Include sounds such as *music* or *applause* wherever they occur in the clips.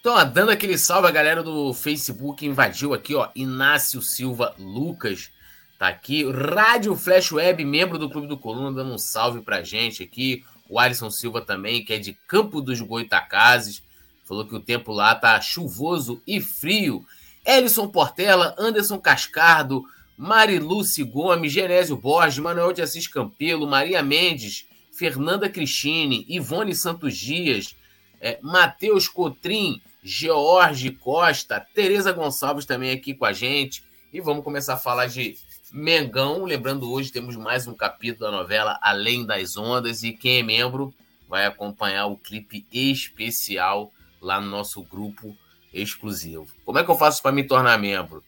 Então, ó, dando aquele salve, a galera do Facebook invadiu aqui, ó. Inácio Silva Lucas tá aqui. Rádio Flash Web, membro do Clube do Coluna, dando um salve pra gente aqui. O Alisson Silva também, que é de Campo dos Goitacazes. Falou que o tempo lá tá chuvoso e frio. Elison Portela, Anderson Cascardo, Mariluce Gomes, Genésio Borges, Manuel de Assis Campelo, Maria Mendes, Fernanda Cristine, Ivone Santos Dias, é, Matheus Cotrim, George Costa, Tereza Gonçalves também aqui com a gente. E vamos começar a falar de Mengão. Lembrando, hoje temos mais um capítulo da novela Além das Ondas. E quem é membro vai acompanhar o clipe especial lá no nosso grupo exclusivo. Como é que eu faço para me tornar membro?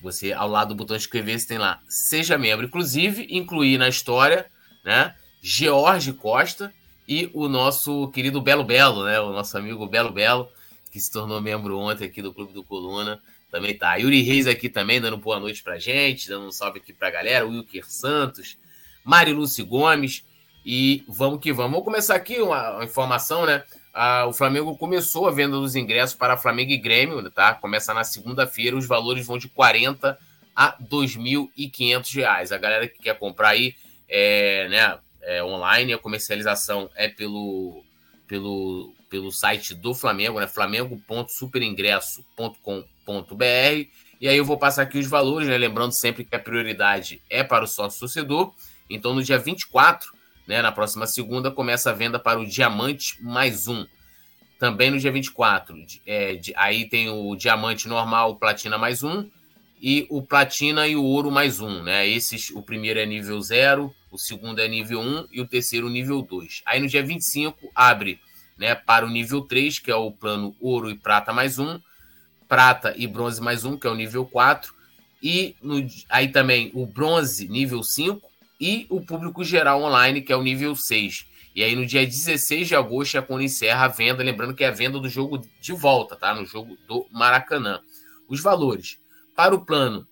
Você, ao lado do botão inscrever, você tem lá Seja Membro. Inclusive, incluir na história, né? George Costa e o nosso querido Belo Belo, né? O nosso amigo Belo Belo, que se tornou membro ontem aqui do Clube do Coluna. Também tá. Yuri Reis aqui também, dando boa noite pra gente, dando um salve aqui pra galera. Wilker Santos, Mari Lúcio Gomes. E vamos que vamos. Vamos começar aqui uma, informação, né? Ah, o Flamengo começou a venda dos ingressos para Flamengo e Grêmio, tá? Começa na segunda-feira, os valores vão de 40 a 2.500 reais. A galera que quer comprar aí, é, né, é online, a comercialização é pelo, pelo, pelo site do Flamengo, né, flamengo.superingresso.com.br. E aí eu vou passar aqui os valores, né, lembrando sempre que a prioridade é para o sócio torcedor. Então, no dia 24, né? Na próxima segunda começa a venda para o Diamante mais um. Também no dia 24. É, de, aí tem o Diamante normal, Platina mais um. E o Platina e o Ouro mais um. Né? Esses, o primeiro é nível 0, o segundo é nível 1 um, e o terceiro nível 2. Aí no dia 25 abre né, para o nível 3, que é o plano Ouro e Prata mais um. Prata e Bronze mais um, que é o nível 4. E no, aí também o Bronze nível 5 e o público geral online, que é o nível 6. E aí no dia 16 de agosto é quando encerra a venda, lembrando que é a venda do jogo de volta, tá? No jogo do Maracanã. Os valores. Para o plano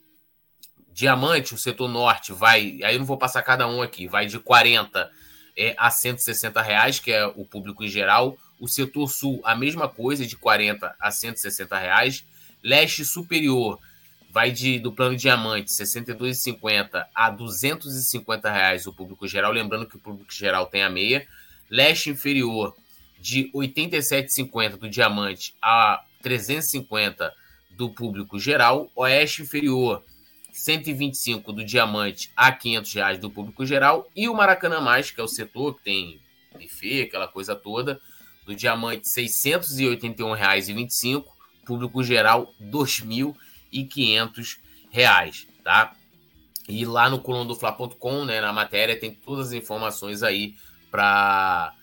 diamante, o setor norte vai, aí eu não vou passar cada um aqui, vai de 40 é, a 160 reais, que é o público em geral. O setor sul, a mesma coisa, de 40 a 160 reais. Leste superior, vai de do plano diamante 62,50 a 250 reais o público geral, lembrando que o público geral tem a meia. Leste inferior de 87,50 do diamante a 350 do público geral. Oeste inferior 125 do diamante a 500 reais do público geral e o Maracanã mais que é o setor que tem buffet, aquela coisa toda, do diamante R$ 681,25, público geral R$ 2.000 e 500 reais, tá? E lá no colundofla.com, né, na matéria, tem todas as informações aí para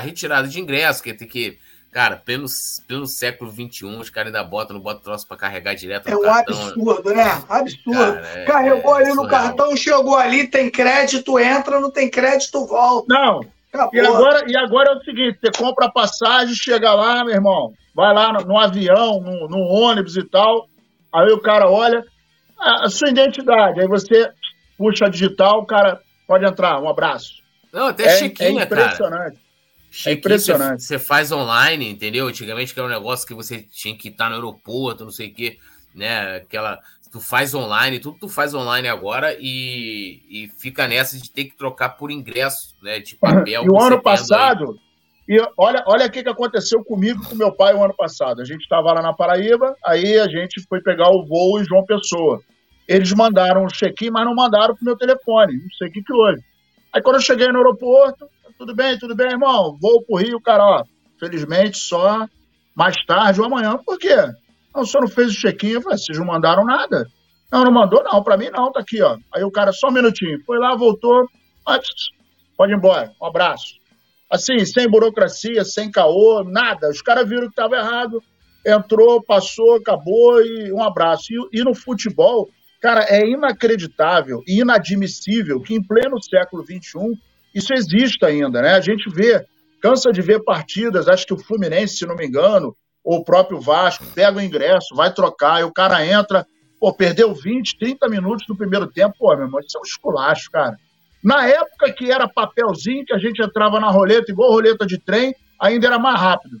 retirada de ingresso, que tem que Cara, pelo, pelo século XXI, os caras ainda botam, não botam troço para carregar direto é no é um cartão. absurdo, né? Absurdo. Cara, é, Carregou é, ali no cartão, chegou ali, tem crédito, entra, não tem crédito, volta. Não. E agora, e agora é o seguinte: você compra a passagem, chega lá, meu irmão, vai lá no, no avião, no, no ônibus e tal, Aí o cara olha a sua identidade, aí você puxa a digital, o cara pode entrar, um abraço. Não, até é, chiquinha, é impressionante. Cara. É impressionante. Você faz online, entendeu? Antigamente que era um negócio que você tinha que estar no aeroporto, não sei o quê, né? Aquela. Tu faz online, tudo tu faz online agora e, e fica nessa de ter que trocar por ingresso, né? De *laughs* papel. e o ano passado. E olha, olha o que aconteceu comigo com meu pai o ano passado. A gente estava lá na Paraíba, aí a gente foi pegar o voo em João Pessoa. Eles mandaram um check-in, mas não mandaram pro meu telefone. Não sei o que, que houve. Aí quando eu cheguei no aeroporto, tudo bem, tudo bem, irmão? Vou pro Rio, cara, ó. Felizmente só mais tarde ou amanhã. Por quê? Não, o senhor não fez o check-in. Eu falei, vocês não mandaram nada? Não, não mandou, não. Para mim, não. Tá aqui, ó. Aí o cara, só um minutinho. Foi lá, voltou. Pode ir embora. Um abraço assim, sem burocracia, sem caô, nada. Os caras viram que estava errado, entrou, passou, acabou e um abraço. E, e, no futebol, cara, é inacreditável e inadmissível que em pleno século XXI isso exista ainda, né? A gente vê, cansa de ver partidas, acho que o Fluminense, se não me engano, ou o próprio Vasco, pega o ingresso, vai trocar, e o cara entra, pô, perdeu 20, 30 minutos no primeiro tempo, pô, meu irmão, isso é um esculacho, cara. Na época que era papelzinho, que a gente entrava na roleta, igual roleta de trem, ainda era mais rápido.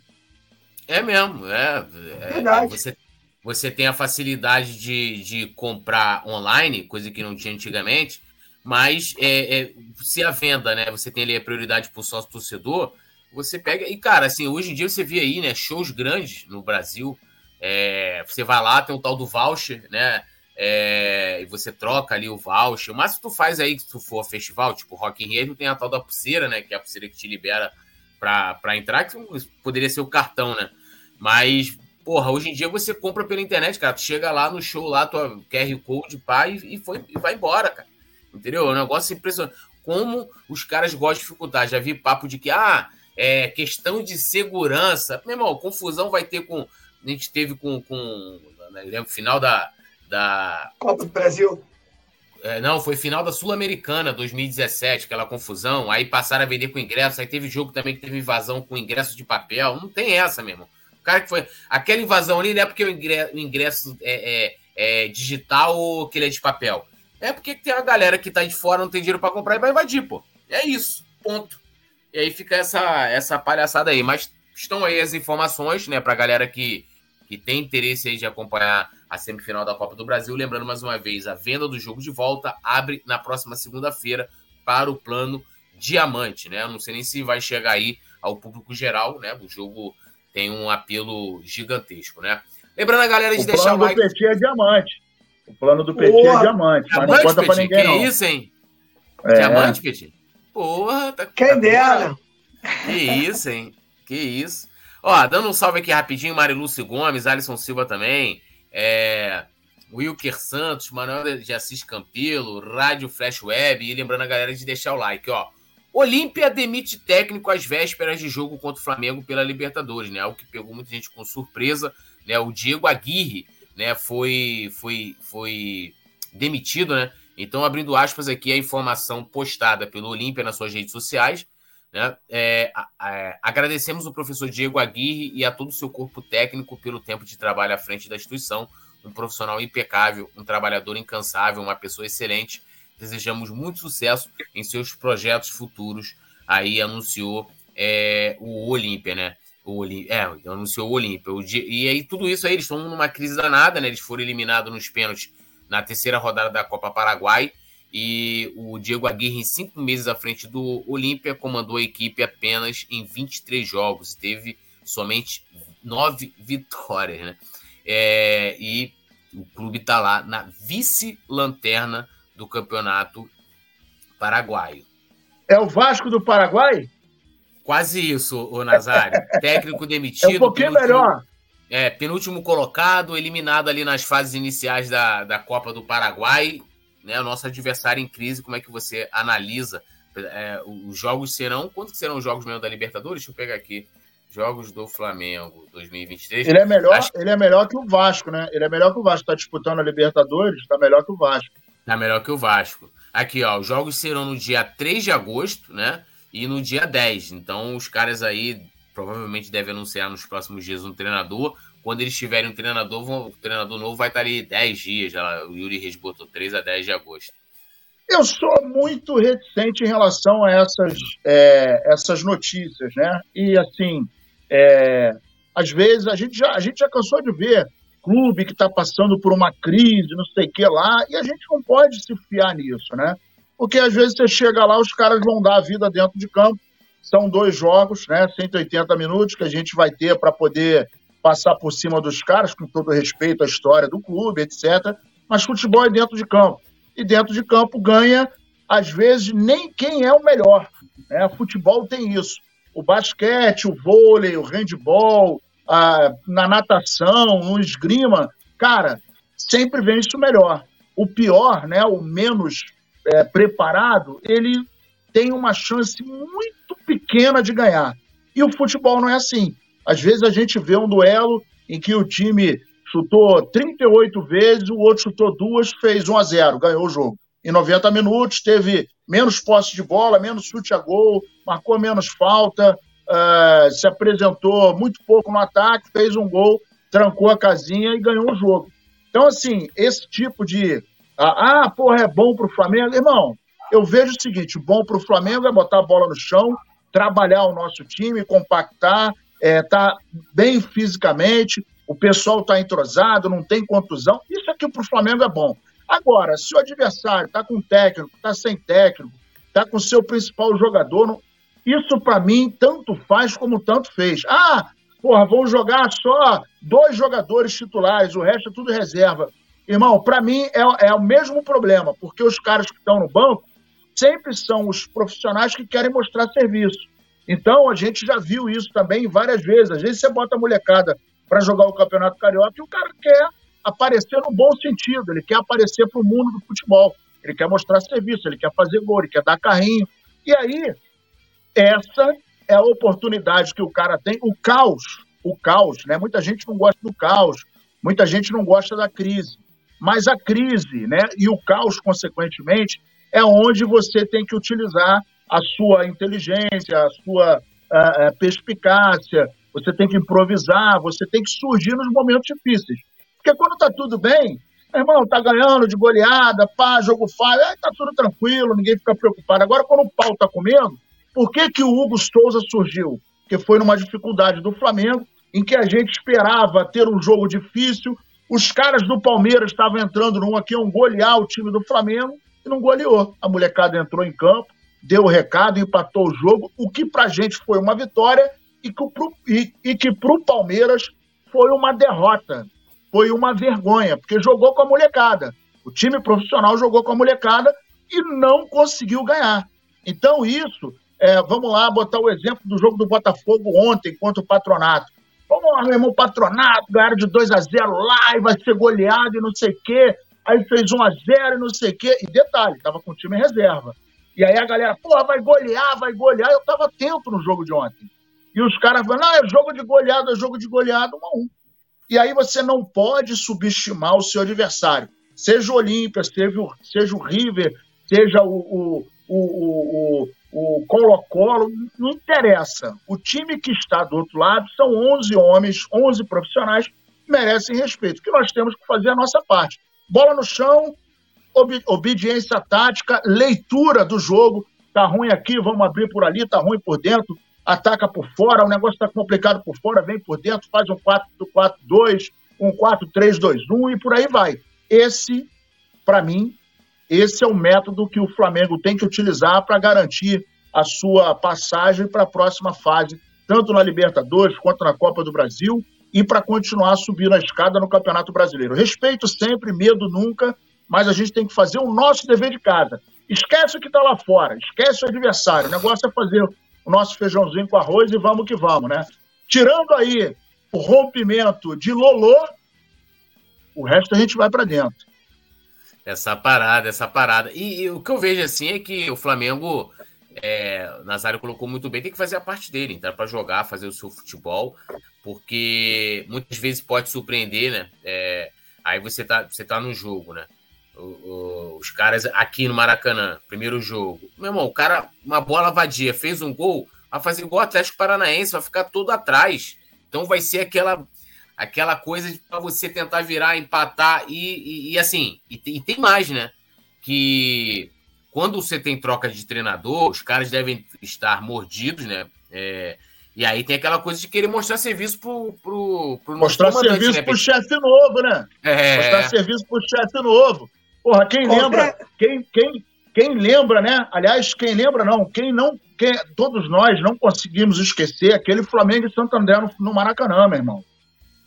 É mesmo, é. é Verdade. Você, você tem a facilidade de, de comprar online, coisa que não tinha antigamente, mas é, é, se a venda, né? Você tem ali a prioridade para o sócio torcedor, você pega. E, cara, assim, hoje em dia você vê aí, né? Shows grandes no Brasil. É, você vai lá, tem o tal do voucher, né? É, e você troca ali o voucher. Mas se tu faz aí, se tu for festival, tipo Rock in Rio, tem a tal da pulseira, né? Que é a pulseira que te libera para entrar, que poderia ser o cartão, né? Mas, porra, hoje em dia você compra pela internet, cara. Tu chega lá no show, lá, tua QR Code, pá, e, e, foi, e vai embora, cara. Entendeu? É um negócio impressionante. Como os caras gostam de dificultar. Já vi papo de que, ah, é questão de segurança. Meu irmão, confusão vai ter com. A gente teve com. com no final da. da... Copa do Brasil. É, não, foi final da Sul-Americana 2017, aquela confusão. Aí passaram a vender com ingresso. Aí teve jogo também que teve invasão com ingresso de papel. Não tem essa, meu irmão. O cara que foi. Aquela invasão ali não é porque o ingresso, o ingresso é, é, é, digital ou que ele é de papel. É porque tem uma galera que tá de fora, não tem dinheiro para comprar e vai invadir, pô. É isso. Ponto. E aí fica essa, essa palhaçada aí. Mas estão aí as informações, né, pra galera que, que tem interesse aí de acompanhar a semifinal da Copa do Brasil. Lembrando mais uma vez, a venda do jogo de volta abre na próxima segunda-feira para o plano diamante, né? Eu não sei nem se vai chegar aí ao público geral, né? O jogo tem um apelo gigantesco, né? Lembrando a galera de o deixar o like. O PT é diamante. O plano do PT Porra, é diamante, mas não conta para ninguém que não. Que isso, hein? É. Diamante, PT? Porra, tá. Quem tá dera? Que isso, hein? Que isso. Ó, dando um salve aqui rapidinho, Marilúcio Gomes, Alisson Silva também é, Wilker Santos, Manuel de Assis Campelo, Rádio Flash Web e lembrando a galera de deixar o like, ó. Olímpia demite técnico às vésperas de jogo contra o Flamengo pela Libertadores, né? Algo que pegou muita gente com surpresa, né? O Diego Aguirre, né, foi foi foi demitido, né? Então, abrindo aspas aqui a informação postada pelo Olímpia nas suas redes sociais, né? É, agradecemos o professor Diego Aguirre e a todo o seu corpo técnico pelo tempo de trabalho à frente da instituição. Um profissional impecável, um trabalhador incansável, uma pessoa excelente. Desejamos muito sucesso em seus projetos futuros. Aí anunciou é, o Olímpia, né? O Olímpia, é, anunciou o Olímpia. E aí tudo isso aí, eles estão numa crise danada, né? Eles foram eliminados nos pênaltis na terceira rodada da Copa Paraguai e o Diego Aguirre, em cinco meses à frente do Olímpia, comandou a equipe apenas em 23 jogos, teve somente nove vitórias, né? É, e o clube está lá na vice-lanterna do campeonato paraguaio. É o Vasco do Paraguai? Quase isso, o Nazário. *laughs* Técnico demitido. É um pouquinho penúltimo, melhor. É, penúltimo colocado, eliminado ali nas fases iniciais da, da Copa do Paraguai né, o nosso adversário em crise, como é que você analisa? É, os jogos serão. Quanto serão os jogos mesmo da Libertadores? Deixa eu pegar aqui. Jogos do Flamengo 2023. Ele é melhor, Acho... ele é melhor que o Vasco, né? Ele é melhor que o Vasco. Está disputando a Libertadores, está melhor que o Vasco. Está melhor que o Vasco. Aqui, ó, os jogos serão no dia 3 de agosto, né? E no dia 10. Então, os caras aí provavelmente devem anunciar nos próximos dias um treinador quando eles tiverem um treinador, vão, o treinador novo vai estar ali 10 dias. Já, o Yuri Reis botou 3 a 10 de agosto. Eu sou muito reticente em relação a essas, é, essas notícias, né? E assim, é, às vezes a gente, já, a gente já cansou de ver clube que está passando por uma crise, não sei o que lá, e a gente não pode se fiar nisso, né? Porque às vezes você chega lá, os caras vão dar a vida dentro de campo. São dois jogos, né? 180 minutos que a gente vai ter para poder passar por cima dos caras, com todo respeito à história do clube, etc. Mas futebol é dentro de campo. E dentro de campo ganha, às vezes, nem quem é o melhor. Né? Futebol tem isso. O basquete, o vôlei, o handball, a, na natação, no esgrima, cara, sempre vem isso melhor. O pior, né, o menos é, preparado, ele tem uma chance muito pequena de ganhar. E o futebol não é assim. Às vezes a gente vê um duelo em que o time chutou 38 vezes, o outro chutou duas, fez 1 a 0, ganhou o jogo. Em 90 minutos teve menos posse de bola, menos chute a gol, marcou menos falta, uh, se apresentou muito pouco no ataque, fez um gol, trancou a casinha e ganhou o jogo. Então, assim, esse tipo de. Ah, ah porra, é bom pro Flamengo. Irmão, eu vejo o seguinte: bom pro Flamengo é botar a bola no chão, trabalhar o nosso time, compactar, é, bem fisicamente, o pessoal está entrosado, não tem contusão. Isso aqui para o Flamengo é bom. Agora, se o adversário está com técnico, está sem técnico, está com seu principal jogador, não... isso para mim tanto faz como tanto fez. Ah, porra, vão jogar só dois jogadores titulares, o resto é tudo reserva. Irmão, para mim é, é o mesmo problema, porque os caras que estão no banco sempre são os profissionais que querem mostrar serviço. Então, a gente já viu isso também várias vezes. Às vezes você bota a molecada para jogar o Campeonato Carioca e o cara quer aparecer no bom sentido, ele quer aparecer para o mundo do futebol, ele quer mostrar serviço, ele quer fazer gol, ele quer dar carrinho. E aí, essa é a oportunidade que o cara tem, o caos, o caos, né? Muita gente não gosta do caos, muita gente não gosta da crise. Mas a crise, né, e o caos, consequentemente, é onde você tem que utilizar a sua inteligência, a sua uh, perspicácia, você tem que improvisar, você tem que surgir nos momentos difíceis. Porque quando está tudo bem, irmão, tá ganhando de goleada, pá, jogo falho, aí tá tudo tranquilo, ninguém fica preocupado. Agora, quando o pau tá comendo, por que, que o Hugo Souza surgiu? Porque foi numa dificuldade do Flamengo, em que a gente esperava ter um jogo difícil, os caras do Palmeiras estavam entrando num aqui, um golear o time do Flamengo, e não goleou. A molecada entrou em campo, deu o recado, empatou o jogo, o que pra gente foi uma vitória e que pro, e, e que pro Palmeiras foi uma derrota foi uma vergonha, porque jogou com a molecada. O time profissional jogou com a molecada e não conseguiu ganhar. Então, isso, é, vamos lá botar o exemplo do jogo do Botafogo ontem contra o Patronato. Vamos lá, meu irmão, Patronato, ganharam de 2 a 0 lá e vai ser goleado e não sei o quê. Aí fez 1 a 0 e não sei o quê. E detalhe, tava com o time em reserva. E aí a galera, porra, vai golear, vai golear. Eu tava atento no jogo de ontem. E os caras falam, não, é jogo de goleada, é jogo de goleada, 1 a 1. E aí você não pode subestimar o seu adversário. Seja o Olímpia, seja o, seja o River, seja o, o, o, o, o Colo-Colo, não interessa. O time que está do outro lado são 11 homens, 11 profissionais merecem respeito. Que nós temos que fazer a nossa parte. Bola no chão, ob obediência tática, leitura do jogo. Tá ruim aqui, vamos abrir por ali, tá ruim por dentro ataca por fora, o negócio está complicado por fora, vem por dentro, faz um 4-4-2, um 4-3-2-1 e por aí vai. Esse, para mim, esse é o método que o Flamengo tem que utilizar para garantir a sua passagem para a próxima fase, tanto na Libertadores quanto na Copa do Brasil e para continuar subindo a escada no Campeonato Brasileiro. Respeito sempre, medo nunca, mas a gente tem que fazer o nosso dever de casa. Esquece o que está lá fora, esquece o adversário. O negócio é fazer o nosso feijãozinho com arroz e vamos que vamos, né? Tirando aí o rompimento de Lolô, o resto a gente vai para dentro. Essa parada, essa parada. E, e, o que eu vejo assim é que o Flamengo, é, Nazário colocou muito bem, tem que fazer a parte dele, entrar para jogar, fazer o seu futebol, porque muitas vezes pode surpreender, né? É, aí você tá, você tá no jogo, né? os caras aqui no Maracanã, primeiro jogo. Meu irmão, o cara, uma bola vadia, fez um gol, vai fazer igual o Atlético Paranaense, vai ficar todo atrás. Então vai ser aquela aquela coisa para você tentar virar, empatar e, e, e assim, e, e, tem mais, né? Que quando você tem troca de treinador, os caras devem estar mordidos, né? É, e aí tem aquela coisa de querer mostrar serviço pro, pro, pro Mostrar serviço né? pro chefe novo, né? É... Mostrar serviço pro chefe novo. Porra, quem lembra, quem, quem, quem lembra, né? Aliás, quem lembra não, quem não, quem, todos nós não conseguimos esquecer aquele Flamengo e Santo André no, no Maracanã, meu irmão.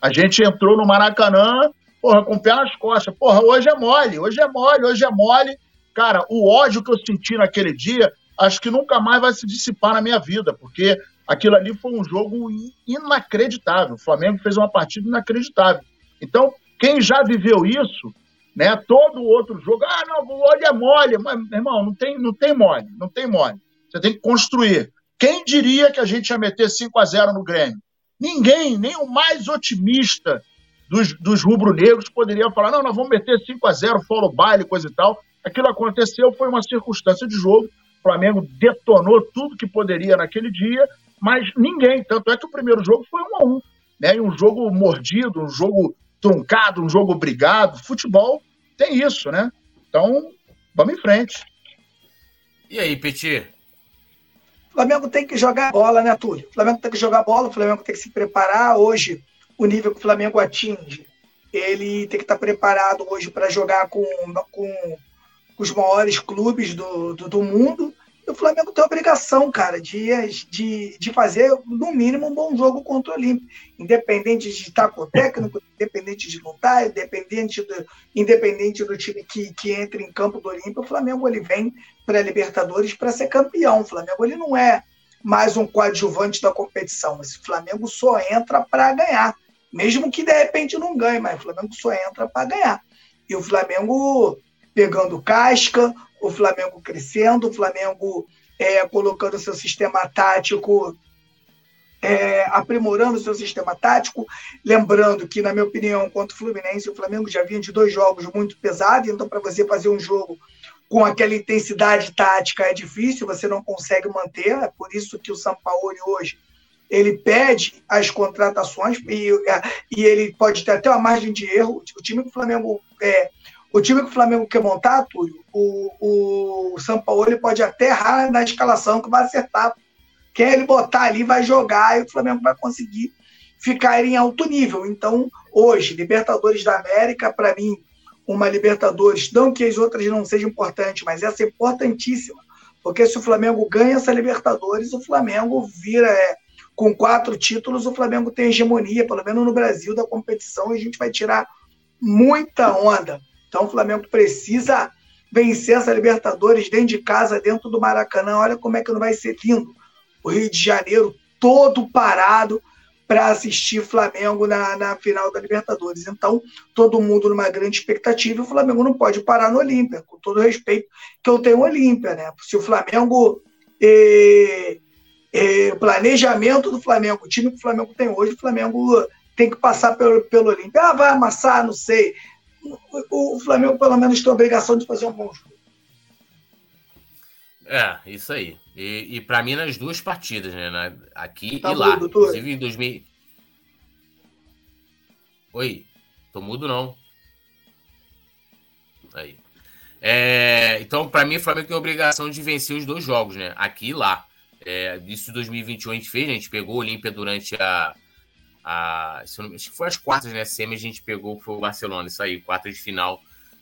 A gente entrou no Maracanã, porra, com o pé nas costas. Porra, hoje é mole, hoje é mole, hoje é mole. Cara, o ódio que eu senti naquele dia, acho que nunca mais vai se dissipar na minha vida, porque aquilo ali foi um jogo inacreditável. O Flamengo fez uma partida inacreditável. Então, quem já viveu isso, né? Todo outro jogo, ah, não, o olho é mole. Mas, irmão, não tem, não tem mole, não tem mole. Você tem que construir. Quem diria que a gente ia meter 5 a 0 no Grêmio? Ninguém, nem o mais otimista dos, dos rubro-negros poderia falar, não, nós vamos meter 5 a 0 fora o baile, coisa e tal. Aquilo aconteceu, foi uma circunstância de jogo. O Flamengo detonou tudo que poderia naquele dia, mas ninguém. Tanto é que o primeiro jogo foi 1 a 1 né? E um jogo mordido, um jogo truncado, um jogo brigado. Futebol tem isso, né? Então, vamos em frente. E aí, Petit? O Flamengo tem que jogar bola, né, Túlio? O Flamengo tem que jogar bola, o Flamengo tem que se preparar. Hoje, o nível que o Flamengo atinge, ele tem que estar preparado hoje para jogar com, com, com, os maiores clubes do, do, do mundo o Flamengo tem a obrigação, cara, de, de, de fazer, no mínimo, um bom jogo contra o Olímpio. Independente de estar com o técnico, independente de lutar, independente do, independente do time que, que entre em campo do Olímpio, o Flamengo ele vem para a Libertadores para ser campeão. O Flamengo ele não é mais um coadjuvante da competição. Esse Flamengo só entra para ganhar. Mesmo que de repente não ganhe, mas o Flamengo só entra para ganhar. E o Flamengo pegando casca, o Flamengo crescendo, o Flamengo é, colocando seu sistema tático, é, aprimorando seu sistema tático. Lembrando que, na minha opinião, contra o Fluminense, o Flamengo já vinha de dois jogos muito pesados, então, para você fazer um jogo com aquela intensidade tática é difícil, você não consegue manter. É por isso que o Sampaoli hoje ele pede as contratações e, e ele pode ter até uma margem de erro. O time que o Flamengo é, o time que o Flamengo quer montar, Túlio, o, o São Paulo ele pode até errar na escalação que vai acertar. Quem ele botar ali vai jogar e o Flamengo vai conseguir ficar em alto nível. Então, hoje, Libertadores da América, para mim, uma Libertadores, não que as outras não sejam importantes, mas essa é importantíssima. Porque se o Flamengo ganha essa Libertadores, o Flamengo vira. É, com quatro títulos, o Flamengo tem hegemonia, pelo menos no Brasil, da competição, e a gente vai tirar muita onda. Então o Flamengo precisa vencer essa Libertadores dentro de casa, dentro do Maracanã. Olha como é que não vai ser lindo. O Rio de Janeiro todo parado para assistir Flamengo na, na final da Libertadores. Então, todo mundo numa grande expectativa o Flamengo não pode parar no Olímpia, com todo o respeito que eu tenho ao Olímpia. Né? Se o Flamengo. Eh, eh, planejamento do Flamengo, o time que o Flamengo tem hoje, o Flamengo tem que passar pelo, pelo Olímpia. Ah, vai amassar, não sei o, Flamengo pelo menos tem a obrigação de fazer um bom jogo. É, isso aí. E, e para mim nas duas partidas, né? Aqui tá e lá. Mudo, Inclusive em 2000. Oi, tô mudo não. Aí. É, então, para mim, o Flamengo tem a obrigação de vencer os dois jogos, né? Aqui e lá. É, isso 2021 a gente fez, né? a gente pegou o Olímpia durante a, a, acho que foi as quartas, né? Semi a gente pegou foi o Barcelona, isso aí, quartas de final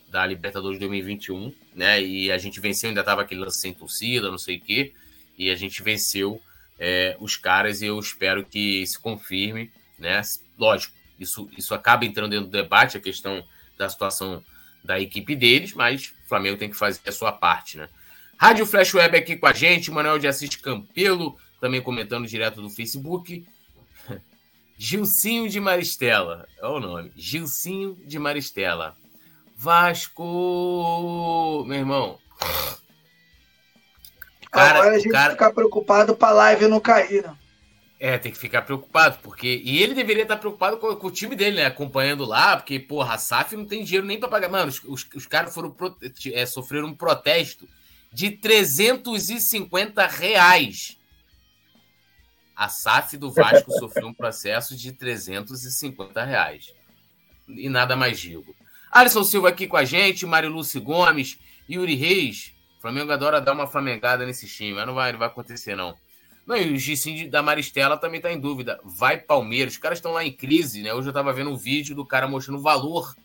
da Libertadores 2021, né? E a gente venceu, ainda tava aquele lance sem torcida, não sei o quê, e a gente venceu é, os caras e eu espero que se confirme, né? Lógico, isso, isso acaba entrando dentro do debate, a questão da situação da equipe deles, mas o Flamengo tem que fazer a sua parte, né? Rádio Flash Web aqui com a gente, Manuel de Assis Campelo, também comentando direto do Facebook. Gilcinho de Maristela. É o nome. Gilcinho de Maristela. Vasco! Meu irmão. Cara, Agora a gente cara... ficar preocupado para a live não cair, né? É, tem que ficar preocupado, porque. E ele deveria estar preocupado com, com o time dele, né? Acompanhando lá, porque, porra, a SAF não tem dinheiro nem para pagar. Mano, os, os, os caras foram é, sofreram um protesto de 350 reais a SAF do Vasco sofreu um processo de 350 reais. E nada mais digo. Alisson Silva aqui com a gente, Mário Lúcio Gomes, Yuri Reis. O Flamengo adora dar uma flamengada nesse time, mas não vai, não vai acontecer, não. Não, e o Gicinho da Maristela também está em dúvida. Vai Palmeiras. Os caras estão lá em crise, né? Hoje eu estava vendo um vídeo do cara mostrando o valor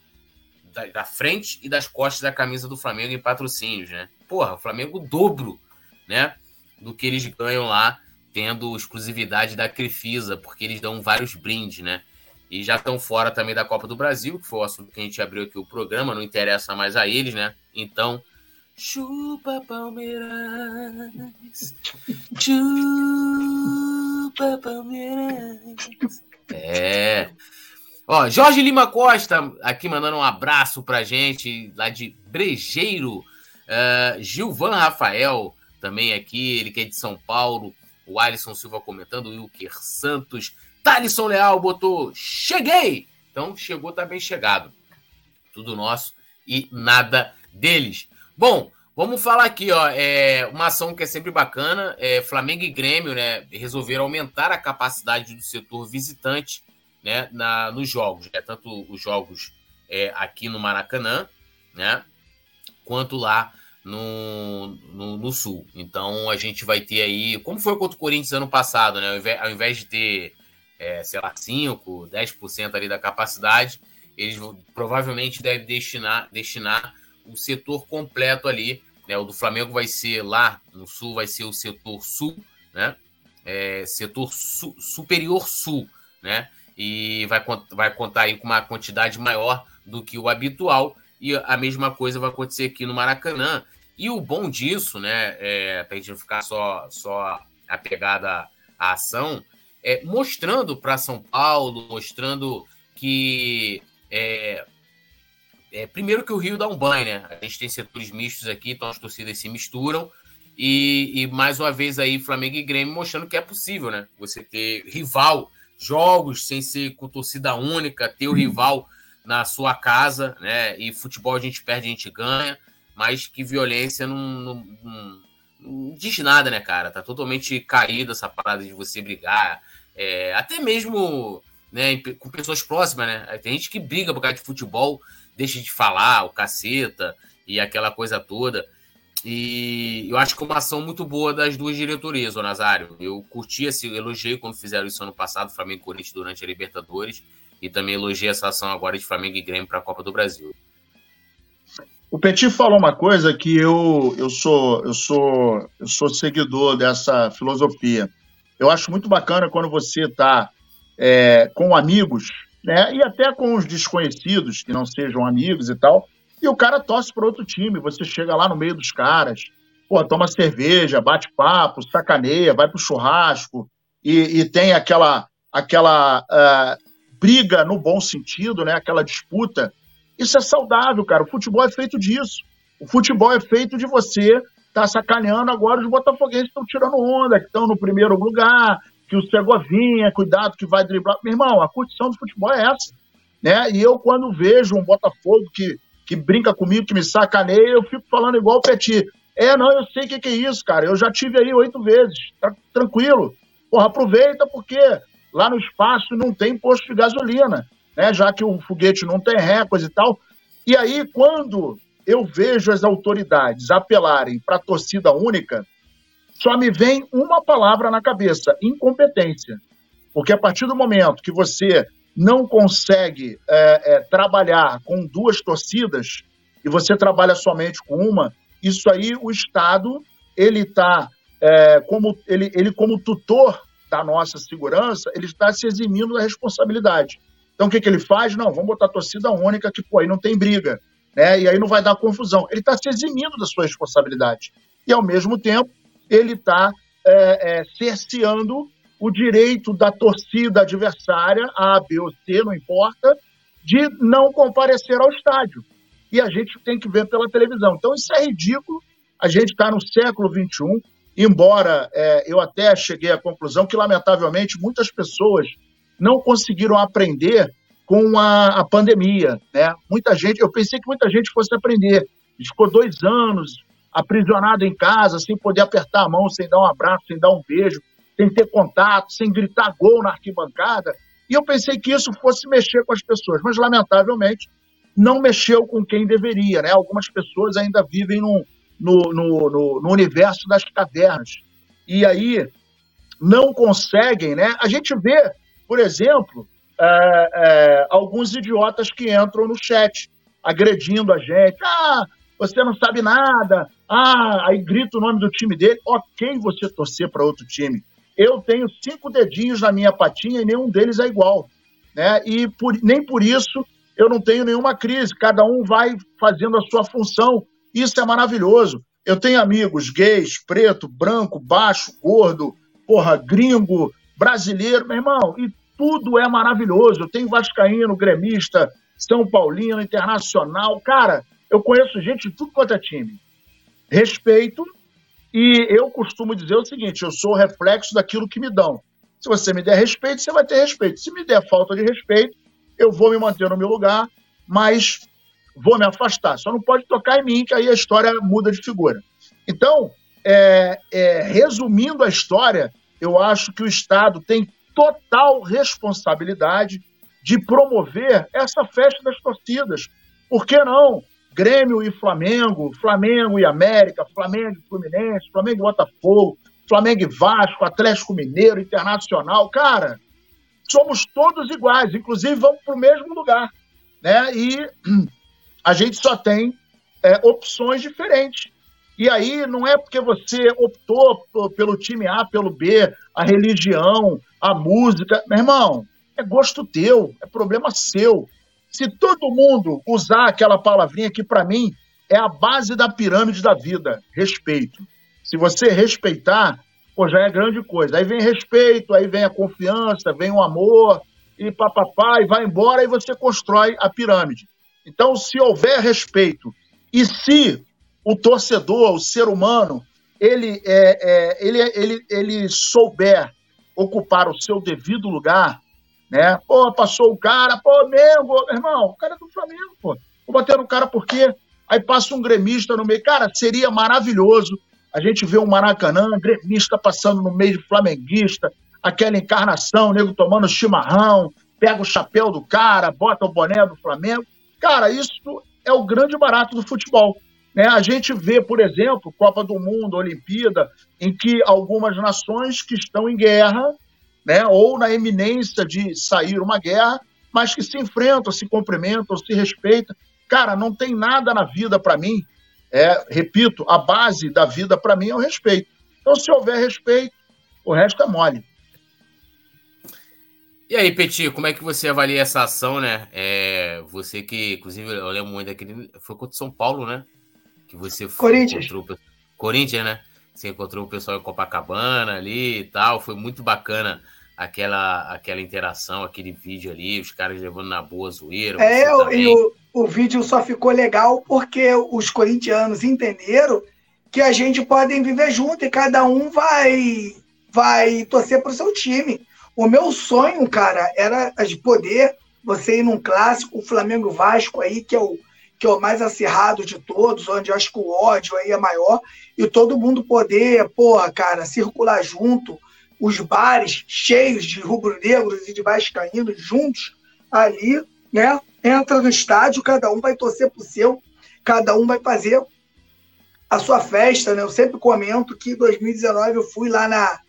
da, da, frente e das costas da camisa do Flamengo em patrocínios, né? Porra, o Flamengo dobro, né? Do que eles ganham lá tendo exclusividade da Crefisa, porque eles dão vários brindes, né? E já estão fora também da Copa do Brasil, que foi o assunto que a gente abriu aqui o programa, não interessa mais a eles, né? Então, chupa Palmeiras, chupa Palmeiras. É. Ó, Jorge Lima Costa aqui mandando um abraço pra gente, lá de Brejeiro. Uh, Gilvan Rafael também aqui, ele que é de São Paulo. O Alisson Silva comentando, o Wilker Santos. Thalisson Leal botou: Cheguei! Então chegou, tá bem chegado. Tudo nosso e nada deles. Bom, vamos falar aqui, ó. É uma ação que é sempre bacana. É, Flamengo e Grêmio, né? Resolveram aumentar a capacidade do setor visitante, né? Na, nos jogos, né? Tanto os jogos é, aqui no Maracanã, né? Quanto lá no, no, no, Sul. Então a gente vai ter aí, como foi contra o Corinthians ano passado, né? Ao invés, ao invés de ter, é, sei lá, 5, 10% ali da capacidade, eles provavelmente devem destinar, destinar o setor completo ali. Né? O do Flamengo vai ser lá no Sul, vai ser o setor Sul, né? É, setor su, superior Sul, né? E vai, vai contar aí com uma quantidade maior do que o habitual. E a mesma coisa vai acontecer aqui no Maracanã. E o bom disso, né, é, para a gente não ficar só, só apegada à ação, é mostrando para São Paulo, mostrando que. É, é, primeiro que o Rio dá um banho, né? A gente tem setores mistos aqui, então as torcidas se misturam. E, e, mais uma vez aí, Flamengo e Grêmio mostrando que é possível, né? Você ter rival, jogos sem ser com torcida única, ter o rival na sua casa, né? E futebol a gente perde, a gente ganha mas que violência não, não, não, não, diz nada, né, cara? Tá totalmente caída essa parada de você brigar. É, até mesmo né, com pessoas próximas, né? Tem gente que briga por causa de futebol, deixa de falar, o caceta e aquela coisa toda. E eu acho que é uma ação muito boa das duas diretorias, ô Nazário. Eu curti esse, elogiei quando fizeram isso ano passado, Flamengo e Corinthians durante a Libertadores, e também elogiei essa ação agora de Flamengo e Grêmio para a Copa do Brasil. O Petit falou uma coisa que eu, eu sou eu sou eu sou seguidor dessa filosofia. Eu acho muito bacana quando você está é, com amigos, né, e até com os desconhecidos que não sejam amigos e tal, e o cara torce para outro time. Você chega lá no meio dos caras, pô, toma cerveja, bate papo, sacaneia, vai pro churrasco e, e tem aquela aquela uh, briga no bom sentido, né, aquela disputa isso é saudável, cara. O futebol é feito disso. O futebol é feito de você tá sacaneando agora os botafoguenses estão tirando onda, que estão no primeiro lugar, que o Segovinha, cuidado que vai driblar. Meu irmão, a curtição do futebol é essa. Né? E eu, quando vejo um Botafogo que, que brinca comigo, que me sacaneia, eu fico falando igual o Petit. É, não, eu sei o que, que, é isso, cara. Eu já tive aí oito vezes. Tá tranquilo. Porra, aproveita porque lá no espaço não tem posto de gasolina né, já que o foguete não tem coisa e tal. E aí, quando eu vejo as autoridades apelarem para a torcida única, só me vem uma palavra na cabeça: incompetência. Porque a partir do momento que você não consegue é, é, trabalhar com duas torcidas e você trabalha somente com uma, isso aí o Estado ele está é, como ele, ele como tutor da nossa segurança, ele está se eximindo da responsabilidade. Então, o que, que ele faz? Não, vamos botar torcida única, que pô, aí não tem briga, né? E aí não vai dar confusão. Ele está se eximindo da sua responsabilidade. E, ao mesmo tempo, ele está é, é, cerceando o direito da torcida adversária, A, B ou C, não importa, de não comparecer ao estádio. E a gente tem que ver pela televisão. Então, isso é ridículo. A gente está no século XXI, embora é, eu até cheguei à conclusão que, lamentavelmente, muitas pessoas não conseguiram aprender com a, a pandemia, né? Muita gente, eu pensei que muita gente fosse aprender. Ficou dois anos aprisionado em casa, sem poder apertar a mão, sem dar um abraço, sem dar um beijo, sem ter contato, sem gritar gol na arquibancada. E eu pensei que isso fosse mexer com as pessoas, mas lamentavelmente não mexeu com quem deveria, né? Algumas pessoas ainda vivem no, no, no, no universo das cavernas. E aí não conseguem, né? A gente vê por exemplo, é, é, alguns idiotas que entram no chat agredindo a gente. Ah, você não sabe nada. Ah, aí grita o nome do time dele. Ok, você torcer para outro time. Eu tenho cinco dedinhos na minha patinha e nenhum deles é igual. Né? E por, nem por isso eu não tenho nenhuma crise. Cada um vai fazendo a sua função. Isso é maravilhoso. Eu tenho amigos gays, preto, branco, baixo, gordo, porra, gringo, brasileiro, meu irmão, e tudo é maravilhoso. Tenho Vascaíno, gremista, São Paulino, Internacional. Cara, eu conheço gente de tudo quanto é time. Respeito, e eu costumo dizer o seguinte: eu sou reflexo daquilo que me dão. Se você me der respeito, você vai ter respeito. Se me der falta de respeito, eu vou me manter no meu lugar, mas vou me afastar. Só não pode tocar em mim, que aí a história muda de figura. Então, é, é, resumindo a história, eu acho que o Estado tem total responsabilidade de promover essa festa das torcidas. Por que não Grêmio e Flamengo, Flamengo e América, Flamengo e Fluminense, Flamengo e Botafogo, Flamengo e Vasco, Atlético Mineiro, Internacional. Cara, somos todos iguais, inclusive vamos para o mesmo lugar. Né? E *clears throat* a gente só tem é, opções diferentes. E aí não é porque você optou pelo time A, pelo B, a religião, a música. Meu irmão, é gosto teu, é problema seu. Se todo mundo usar aquela palavrinha que, para mim, é a base da pirâmide da vida, respeito. Se você respeitar, pô, já é grande coisa. Aí vem respeito, aí vem a confiança, vem o amor, e papapá, e vai embora, e você constrói a pirâmide. Então, se houver respeito, e se o torcedor, o ser humano, ele, é, é, ele, ele, ele souber ocupar o seu devido lugar, né? Pô, passou o cara, pô, mesmo, irmão, o cara é do Flamengo, pô. Vou bater no cara por quê? Aí passa um gremista no meio. Cara, seria maravilhoso a gente ver um Maracanã, gremista passando no meio de flamenguista, aquela encarnação, nego tomando chimarrão, pega o chapéu do cara, bota o boné do Flamengo. Cara, isso é o grande barato do futebol. Né? A gente vê, por exemplo, Copa do Mundo, Olimpíada, em que algumas nações que estão em guerra né, ou na eminência de sair uma guerra, mas que se enfrentam, se cumprimentam, se respeitam. Cara, não tem nada na vida para mim. É, repito, a base da vida para mim é o respeito. Então, se houver respeito, o resto é mole. E aí, Petit, como é que você avalia essa ação, né? É, você que, inclusive, eu lembro muito daquele. Foi contra São Paulo, né? Que você Corinthians. encontrou. Corinthians, né? Você encontrou o pessoal em Copacabana ali e tal. Foi muito bacana aquela, aquela interação, aquele vídeo ali, os caras levando na boa zoeira. É, e o, o vídeo só ficou legal porque os corintianos entenderam que a gente pode viver junto e cada um vai vai torcer para o seu time. O meu sonho, cara, era de poder você ir num clássico, o Flamengo Vasco aí, que é o, que é o mais acirrado de todos, onde eu acho que o ódio aí é maior, e todo mundo poder, porra, cara, circular junto, os bares cheios de rubro-negros e de vascaínos juntos ali, né? Entra no estádio, cada um vai torcer pro seu, cada um vai fazer a sua festa, né? Eu sempre comento que em 2019 eu fui lá na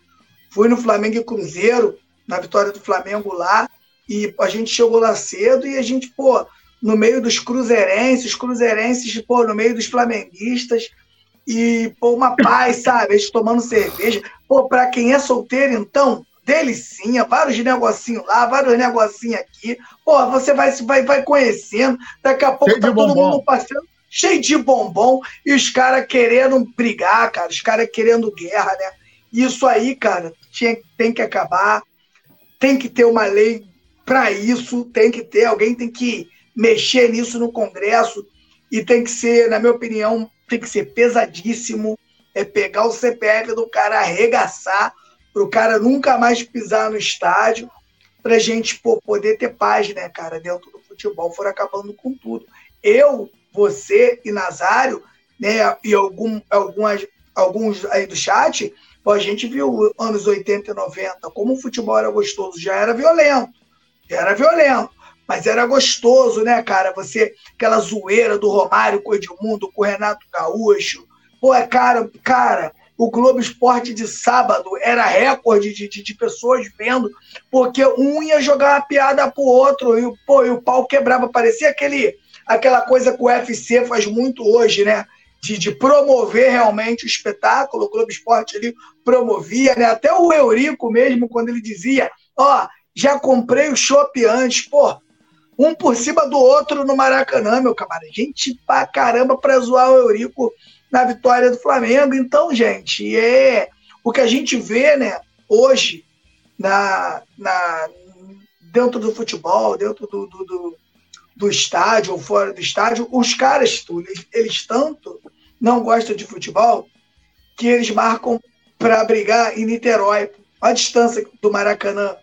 fui no Flamengo e Cruzeiro, na vitória do Flamengo lá, e a gente chegou lá cedo e a gente, pô, no meio dos cruzeirenses, cruzeirenses, pô, no meio dos flamenguistas, e, pô, uma paz, sabe? Eles tomando cerveja. Pô, pra quem é solteiro, então, delicinha, vários negocinhos lá, vários negocinhos aqui. Pô, você vai, vai, vai conhecendo, daqui a pouco cheio tá todo mundo passando cheio de bombom e os caras querendo brigar, cara, os caras querendo guerra, né? Isso aí, cara, tinha, tem que acabar, tem que ter uma lei para isso, tem que ter, alguém tem que mexer nisso no Congresso e tem que ser, na minha opinião, tem que ser pesadíssimo. É pegar o CPF do cara, arregaçar, para o cara nunca mais pisar no estádio, para a gente pô, poder ter paz, né, cara, dentro do futebol. Foram acabando com tudo. Eu, você e Nazário, né, e algum, algumas, alguns aí do chat, pô, a gente viu anos 80 e 90, como o futebol era gostoso, já era violento, já era violento. Mas era gostoso, né, cara? Você, aquela zoeira do Romário com o Edmundo, com o Renato Gaúcho. Pô, é cara, cara, o Globo Esporte de sábado era recorde de, de, de, pessoas vendo, porque um ia jogar uma piada pro outro, e, pô, e o pau quebrava. Parecia aquele, aquela coisa que o UFC faz muito hoje, né? De, de promover realmente o espetáculo. O Globo Esporte ali promovia, né? Até o Eurico mesmo, quando ele dizia, ó, já comprei o chopp antes, pô, um por cima do outro no Maracanã, meu camarada. Gente pra caramba pra zoar o Eurico na vitória do Flamengo. Então, gente, é o que a gente vê, né, hoje, na, na, dentro do futebol, dentro do, do, do, do estádio ou fora do estádio, os caras, eles, eles tanto não gostam de futebol que eles marcam para brigar em Niterói, a distância do Maracanã.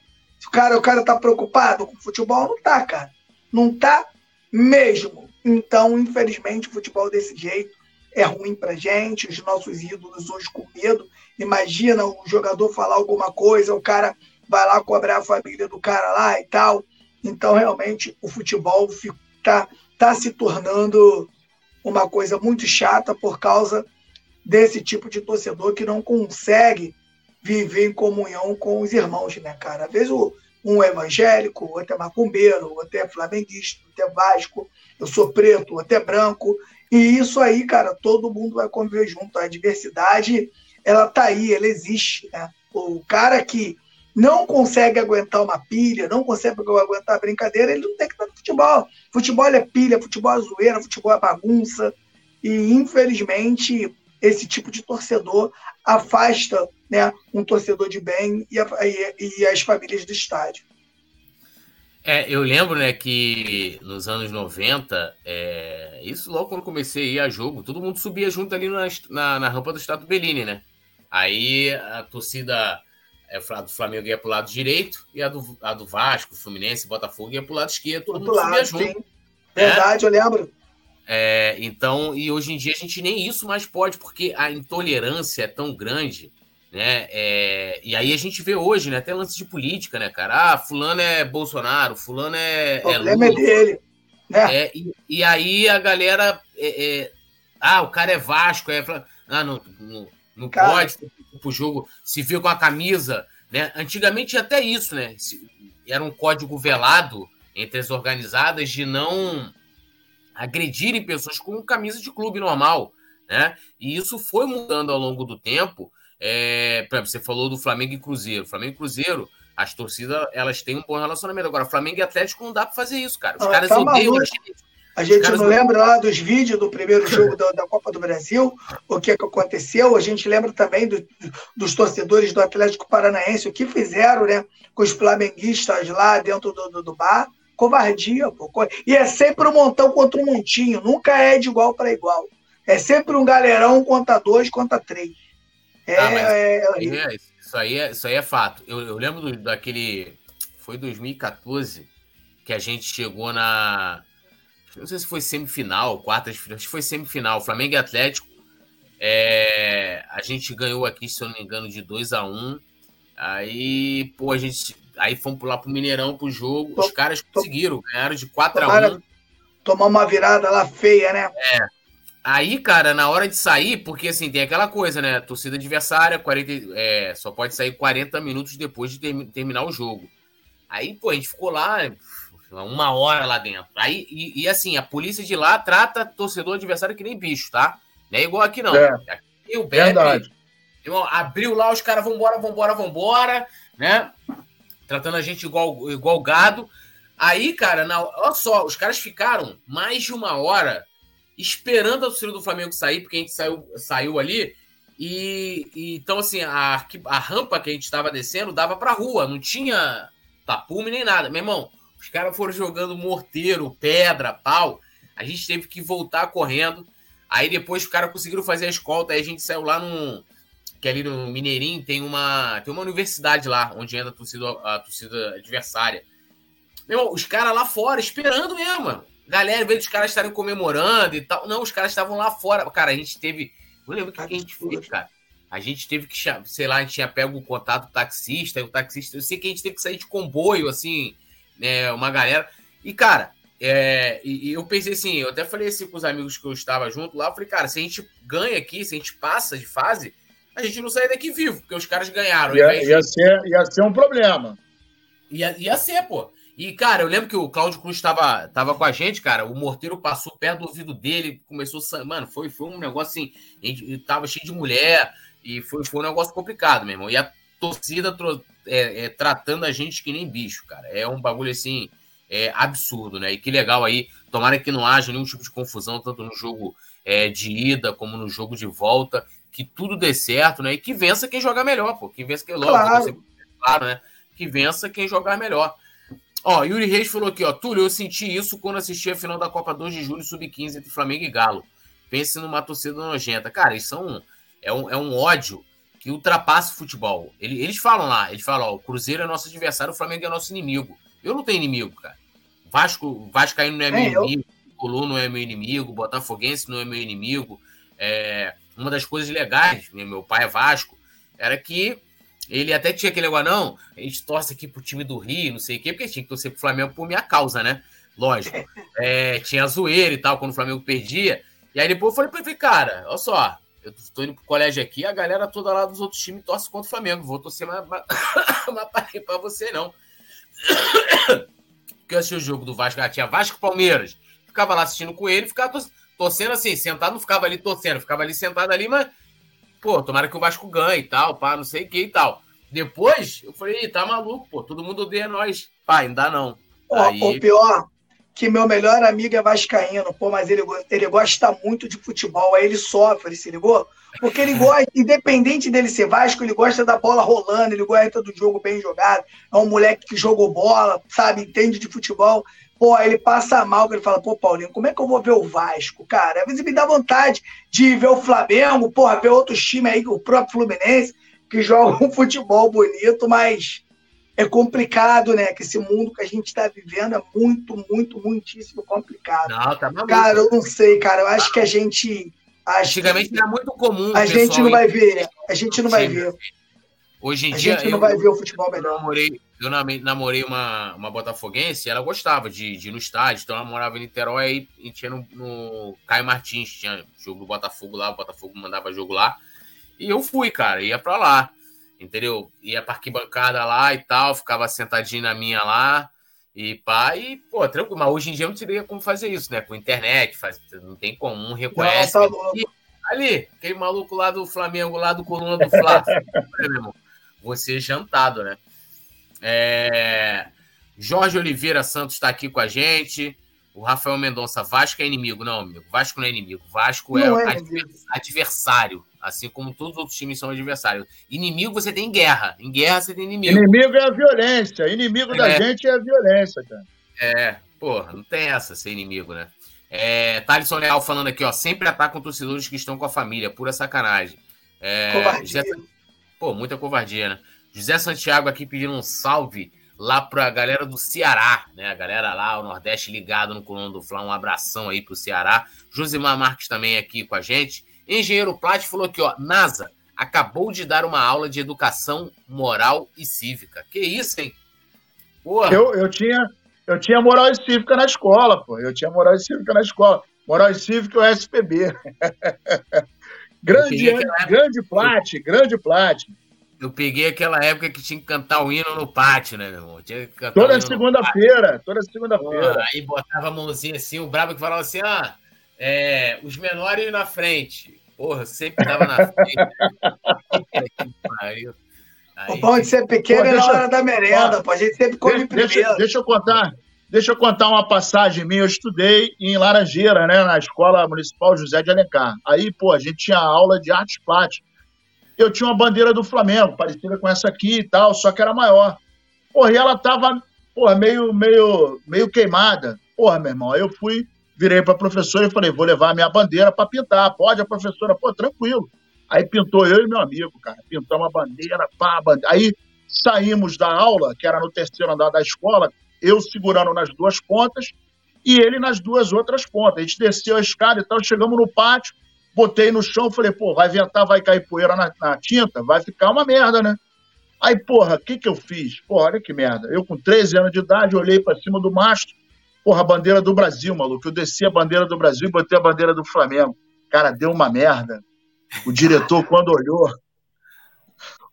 O cara, o cara tá preocupado com futebol? Não tá, cara. Não tá mesmo. Então, infelizmente, o futebol desse jeito é ruim pra gente, os nossos ídolos hoje com medo. Imagina o jogador falar alguma coisa, o cara vai lá cobrar a família do cara lá e tal. Então, realmente, o futebol está tá se tornando uma coisa muito chata por causa desse tipo de torcedor que não consegue viver em comunhão com os irmãos, né, cara? Às vezes um é evangélico, outro é macumbeiro, outro é flamenguista, outro é vasco, eu sou preto, outro é branco. E isso aí, cara, todo mundo vai conviver junto. A diversidade, ela tá aí, ela existe, né? O cara que não consegue aguentar uma pilha, não consegue aguentar a brincadeira, ele não tem que estar no futebol. Futebol é pilha, futebol é zoeira, futebol é bagunça. E, infelizmente, esse tipo de torcedor afasta né, um torcedor de bem e, a, e, e as famílias do estádio. É, eu lembro, né, que nos anos 90, é, isso logo quando comecei a ir a jogo, todo mundo subia junto ali na, na, na rampa do Estado Bellini, né? Aí a torcida é, do Flamengo ia pro lado direito e a do, a do Vasco, Fluminense, Botafogo ia pro lado esquerdo, todo mundo subia junto. Sim. Né? Verdade, eu lembro. É, então, e hoje em dia a gente nem isso mais pode, porque a intolerância é tão grande, né? É, e aí a gente vê hoje, né? Até lance de política, né, cara? Ah, fulano é Bolsonaro, fulano é. O problema é, Lula, é dele. Né? É, e, e, aí a galera. É, é ah, o cara é Vasco, é. Ah, não, não, não cara, pode pro jogo se vir com a camisa, né? Antigamente até isso, né? Era um código velado entre as organizadas de não agredirem pessoas com camisa de clube normal, né? E isso foi mudando ao longo do tempo. É, você falou do Flamengo e Cruzeiro. Flamengo e Cruzeiro, as torcidas, elas têm um bom relacionamento. Agora, Flamengo e Atlético não dá para fazer isso, cara. Os caras tá odeiam a gente. A gente não lembra lá dos vídeos do primeiro jogo da, da, Copa do Brasil, o que, é que aconteceu. A gente lembra também do, dos torcedores do Atlético Paranaense, o que fizeram né, com os flamenguistas lá dentro do, do, do bar. Covardia, pô. E é sempre um montão contra um montinho, nunca é de igual para igual. É sempre um galerão contra dois, contra três. É, ah, é, é, isso, aí é, isso aí é fato. Eu, eu lembro do, daquele. Foi 2014 que a gente chegou na não sei se foi semifinal, quartas, acho que foi semifinal, Flamengo e Atlético. É, a gente ganhou aqui, se eu não me engano, de 2 a 1 um. Aí, pô, a gente. Aí fomos lá pro Mineirão pro jogo. Os caras conseguiram, ganharam de 4 a 1 Tomar uma virada lá feia, né? É. Aí, cara, na hora de sair, porque assim, tem aquela coisa, né? Torcida adversária, 40, é, só pode sair 40 minutos depois de ter, terminar o jogo. Aí, pô, a gente ficou lá, uma hora lá dentro. Aí, e, e, assim, a polícia de lá trata torcedor adversário que nem bicho, tá? Não é igual aqui, não. É. Aqui o Beppe abriu lá, os caras vambora, vambora, vambora, né? Tratando a gente igual, igual gado. Aí, cara, na, olha só, os caras ficaram mais de uma hora esperando a torcida do Flamengo sair, porque a gente saiu, saiu ali. E, e então, assim, a, a rampa que a gente estava descendo dava pra rua, não tinha tapume nem nada. Meu irmão, os caras foram jogando morteiro, pedra, pau. A gente teve que voltar correndo. Aí depois os caras conseguiram fazer a escolta. Aí a gente saiu lá num. Que ali no Mineirinho tem uma, tem uma universidade lá, onde entra a torcida, a torcida adversária. Meu irmão, os caras lá fora, esperando mesmo, mano. Galera, vendo os caras estarem comemorando e tal. Não, os caras estavam lá fora. Cara, a gente teve. Não lembro o que, que a gente fez, cara. A gente teve que, sei lá, a gente tinha pego o contato do taxista, e o taxista. Eu sei que a gente teve que sair de comboio, assim, né, uma galera. E, cara, é, e, e, eu pensei assim, eu até falei assim com os amigos que eu estava junto lá, eu falei, cara, se a gente ganha aqui, se a gente passa de fase, a gente não sai daqui vivo, porque os caras ganharam. Ia, ia, ser, ia ser um problema. Ia, ia ser, pô. E, cara, eu lembro que o Cláudio Cruz estava tava com a gente, cara. O morteiro passou perto do ouvido dele, começou a. Mano, foi, foi um negócio assim. A gente tava cheio de mulher e foi, foi um negócio complicado, meu irmão. E a torcida é, é, tratando a gente que nem bicho, cara. É um bagulho assim é, absurdo, né? E que legal aí. Tomara que não haja nenhum tipo de confusão, tanto no jogo é, de ida como no jogo de volta. Que tudo dê certo, né? E que vença quem jogar melhor, pô. Que vença quem logo, claro. Você, claro, né? Que vença quem jogar melhor. Ó, Yuri Reis falou aqui, ó. Túlio, eu senti isso quando assisti a final da Copa 2 de julho sub-15 entre Flamengo e Galo. Pense numa torcida nojenta. Cara, isso é um, é um, é um ódio que ultrapassa o futebol. Eles falam lá, eles falam, ó, o Cruzeiro é nosso adversário, o Flamengo é nosso inimigo. Eu não tenho inimigo, cara. Vasco, Vascaíno não é, é meu inimigo, eu... Colu não é meu inimigo, Botafoguense não é meu inimigo. É, uma das coisas legais, meu pai é Vasco, era que ele até tinha aquele negócio, não, a gente torce aqui pro time do Rio, não sei o quê, porque tinha que torcer pro Flamengo por minha causa, né? Lógico. *laughs* É, tinha zoeira e tal, quando o Flamengo perdia. E aí depois eu falei pra ele, cara, olha só, eu tô indo pro colégio aqui, a galera toda lá dos outros times torce contra o Flamengo. Vou torcer mais, mais, *coughs* mais pra você, não. *coughs* Porque eu assisti o jogo do Vasco, tinha Vasco Palmeiras. Ficava lá assistindo com ele, ficava torcendo assim, sentado, não ficava ali torcendo, ficava ali sentado ali, mas, pô, tomara que o Vasco ganhe e tal, pá, não sei o que e tal. Depois, eu falei, tá maluco, pô, todo mundo odeia nós. Pá, ainda não. O, Aí... o pior, que meu melhor amigo é vascaíno, pô, mas ele, ele gosta muito de futebol, aí ele sofre, se ligou? Porque ele *laughs* gosta, independente dele ser Vasco, ele gosta da bola rolando, ele gosta do jogo bem jogado, é um moleque que jogou bola, sabe, entende de futebol. Pô, ele passa mal, ele fala, pô, Paulinho, como é que eu vou ver o Vasco, cara? Às vezes me dá vontade de ver o Flamengo, porra, ver outros times aí, o próprio Fluminense, que *laughs* jogam um futebol bonito, mas é complicado, né? Que esse mundo que a gente está vivendo é muito, muito, muitíssimo complicado. Não, tá maluco. Cara, eu não sei, cara. Eu acho que a gente. Antigamente que... era muito comum. A gente não vai ver. A gente não vai ver. Hoje em a dia. A gente não eu, vai ver o futebol melhor. Eu namorei, eu namorei uma, uma Botafoguense e ela gostava de, de ir no estádio. Então ela morava em Niterói aí, e tinha no, no Caio Martins, tinha jogo do Botafogo lá, o Botafogo mandava jogo lá. E eu fui, cara, ia pra lá entendeu? Ia pra arquibancada lá e tal, ficava sentadinho na minha lá e pá, e, pô, tranquilo. Mas hoje em dia não teria como fazer isso, né? Com internet, faz, não tem como, um reconhece. Não, tá ali, aquele maluco lá do Flamengo, lá do Coluna do Flá. *laughs* Você jantado, né? É... Jorge Oliveira Santos está aqui com a gente. O Rafael Mendonça, Vasco é inimigo. Não, amigo, Vasco não é inimigo. Vasco é, é adversário. Assim como todos os outros times são adversários. Inimigo você tem guerra. Em guerra você tem inimigo. Inimigo é a violência. Inimigo é. da gente é a violência, cara. É, porra, não tem essa ser inimigo, né? É, Thaleson Leal falando aqui, ó. Sempre atacam torcedores que estão com a família. Pura sacanagem. É, covardia. José, pô, muita covardia, né? José Santiago aqui pedindo um salve lá pra galera do Ceará, né? A galera lá, o Nordeste ligado no Coluna do Fla. Um abração aí pro Ceará. Josimar Marques também aqui com a gente. Engenheiro Plat falou aqui, ó, NASA acabou de dar uma aula de educação moral e cívica. Que isso, hein? Porra. Eu, eu, tinha, eu tinha moral e cívica na escola, pô. Eu tinha moral e cívica na escola. Moral e cívica é o SPB. *laughs* grande, grande Plat, grande Plat. Eu peguei aquela época que tinha que cantar o hino no pátio, né, meu irmão? toda segunda-feira, toda segunda-feira. Aí botava a mãozinha assim, o brabo que falava assim, ah, é, os menores na frente. Porra, sempre tava na frente. *laughs* o bom de ser pequeno pô, é na hora da merenda, pô. A gente sempre come deixa, primeiro. Deixa eu contar. Deixa eu contar uma passagem minha. Eu estudei em Laranjeira, né, na Escola Municipal José de Alencar. Aí, pô, a gente tinha aula de artes plásticas. Eu tinha uma bandeira do Flamengo, parecida com essa aqui e tal, só que era maior. Porra, e ela tava, porra, meio, meio, meio queimada. Porra, meu irmão, aí eu fui virei para a professora e falei, vou levar a minha bandeira para pintar. Pode, a professora, pô, tranquilo. Aí pintou eu e meu amigo, cara. Pintamos a bandeira, pá, a bandeira. Aí saímos da aula, que era no terceiro andar da escola, eu segurando nas duas pontas e ele nas duas outras pontas. A gente desceu a escada e tal, chegamos no pátio, botei no chão, falei, pô, vai ventar, vai cair poeira na, na tinta, vai ficar uma merda, né? Aí, porra, o que que eu fiz? Porra, olha que merda. Eu com 13 anos de idade, olhei para cima do mastro, Porra, a bandeira do Brasil, maluco. Eu desci a bandeira do Brasil e botei a bandeira do Flamengo. Cara, deu uma merda. O diretor, *laughs* quando olhou,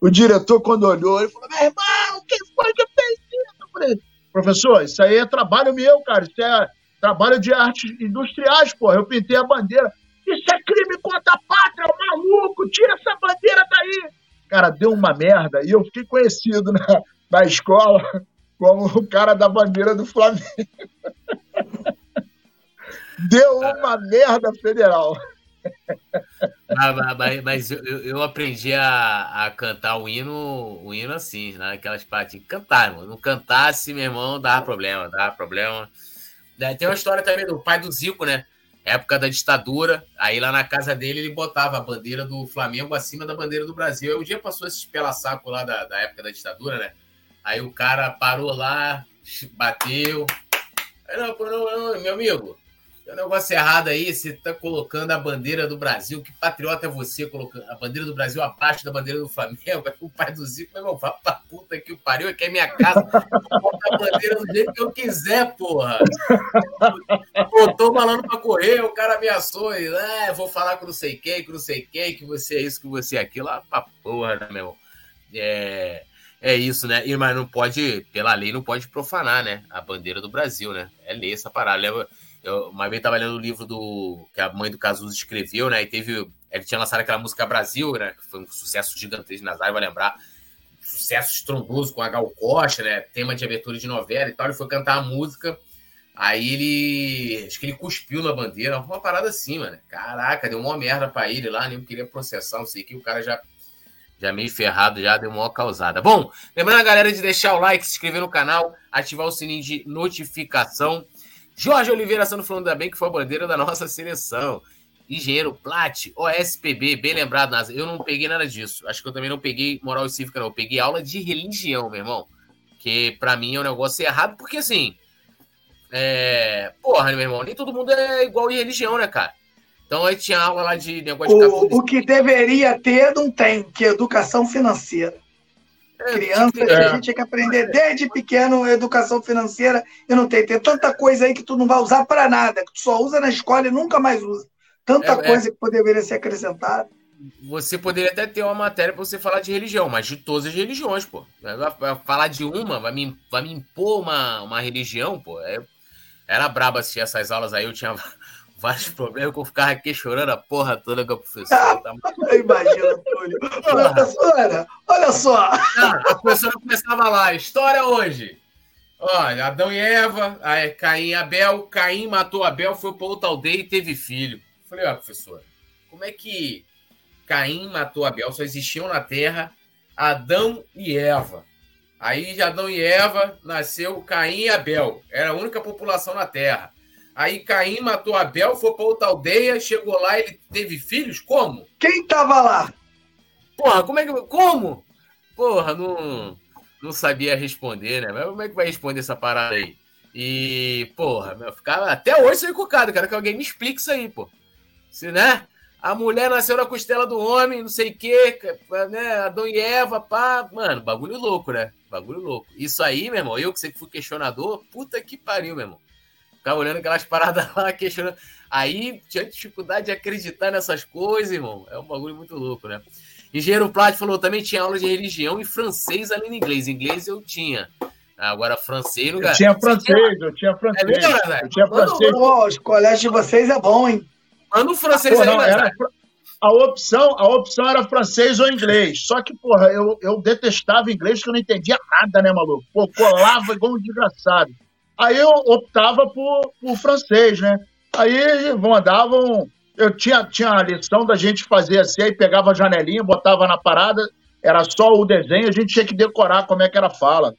o diretor, quando olhou, ele falou: meu irmão, quem foi que fez isso? Eu falei, professor, isso aí é trabalho meu, cara. Isso é trabalho de artes industriais, porra. Eu pintei a bandeira. Isso é crime contra a pátria, maluco! Tira essa bandeira daí! Cara, deu uma merda. E eu fiquei conhecido na, na escola como o cara da bandeira do Flamengo. *laughs* Deu uma merda federal. Ah, mas, mas eu, eu, aprendi a, a, cantar o hino, o hino assim, naquelas partes. Cantar, irmão. Não cantasse, meu irmão, dava problema, dava problema. Tem uma história também do pai do Zico, né? Época da ditadura. Aí lá na casa dele ele botava a bandeira do Flamengo acima da bandeira do Brasil. Aí um dia passou esse pela saco lá da, da época da ditadura, né? Aí o cara parou lá, bateu. Aí, não, não, não, meu amigo, Tem um negócio errado aí, você tá colocando a bandeira do Brasil. Que patriota é você colocando a bandeira do Brasil abaixo da bandeira do Flamengo? É *laughs* o pai do Zico, meu irmão, vá pra puta que o pariu, aqui é minha casa. Vou a bandeira do jeito que eu quiser, porra. Botou malandro pra correr, o cara ameaçou. E, ah, vou falar com não sei quem, com não sei quem, que você é isso, que você é aquilo. Ah, pra porra, né, meu? É, é isso, né? E, mas não pode, pela lei, não pode profanar, né? A bandeira do Brasil, né? É lei essa parada. Leva eu uma vez estava lendo o livro do que a mãe do Cazuza escreveu, né? E teve. Ele tinha lançado aquela música Brasil, né? Que foi um sucesso gigantesco, Nazário vai lembrar. Sucesso estrondoso com a Gal Costa, né? Tema de abertura de novela e tal. Ele foi cantar a música. Aí ele. Acho que ele cuspiu na bandeira. Uma parada assim, mano. Caraca, deu uma merda pra ele lá, nem queria processar, não sei o que. O cara já. Já meio ferrado, já deu uma causada. Bom, lembrando a galera de deixar o like, se inscrever no canal, ativar o sininho de notificação. Jorge Oliveira Sano falando da bem que foi a bandeira da nossa seleção. Engenheiro Plat, OSPB, bem lembrado, Nasa. Eu não peguei nada disso. Acho que eu também não peguei moral e cívica, não. Eu peguei aula de religião, meu irmão. Que para mim é um negócio errado, porque assim. É... Porra, meu irmão, nem todo mundo é igual em religião, né, cara? Então aí tinha aula lá de negócio de o, o que deveria ter, não tem, que é educação financeira. É, Criança, é. a gente tinha que aprender desde pequeno educação financeira e não tem. Tem tanta coisa aí que tu não vai usar para nada, que tu só usa na escola e nunca mais usa. Tanta é, é. coisa que poderia ser acrescentada. Você poderia até ter uma matéria para você falar de religião, mas de todas as religiões, pô. Vai falar de uma, vai me, vai me impor uma, uma religião, pô. É, era brabo assistir essas aulas aí, eu tinha vários problemas que eu ficava aqui chorando a porra toda com a professora. Tá... Imagina, Túlio. Professora, olha só. Não, a professora começava lá, história hoje. Olha, Adão e Eva, aí Caim e Abel, Caim matou Abel, foi para outra aldeia e teve filho. Falei, ó, professora, como é que Caim matou Abel? Só existiam na Terra Adão e Eva. Aí de Adão e Eva nasceu Caim e Abel. Era a única população na Terra. Aí Caim matou Abel, foi para outra aldeia, chegou lá, ele teve filhos? Como? Quem tava lá? Porra, como é que. Como? Porra, não, não sabia responder, né? Mas como é que vai responder essa parada aí? E, porra, meu, ficava até hoje sem cucado, cara, que alguém me explique isso aí, pô. Se, né? A mulher nasceu na costela do homem, não sei o quê, né? Adão e Eva, pá. Mano, bagulho louco, né? Bagulho louco. Isso aí, meu irmão, eu que sempre fui questionador, puta que pariu, meu irmão. Ficava olhando aquelas paradas *laughs* lá, questionando. Aí tinha dificuldade de acreditar nessas coisas, irmão. É um bagulho muito louco, né? Engenheiro Plat falou também tinha aula de religião e francês além de inglês. Inglês eu tinha. Agora, francês não Eu tinha francês, eu tinha francês. É mesmo, eu tinha francês. Pô, os colégios de vocês é bom, hein? Manda um francês aí, não, era, a opção, a opção era francês ou inglês. Só que, porra, eu, eu detestava inglês que eu não entendia nada, né, maluco? Pô, colava igual um desgraçado. Aí eu optava por, por francês, né? Aí mandavam. Eu tinha, tinha a lição da gente fazer assim, aí pegava a janelinha, botava na parada, era só o desenho, a gente tinha que decorar como é que era a fala.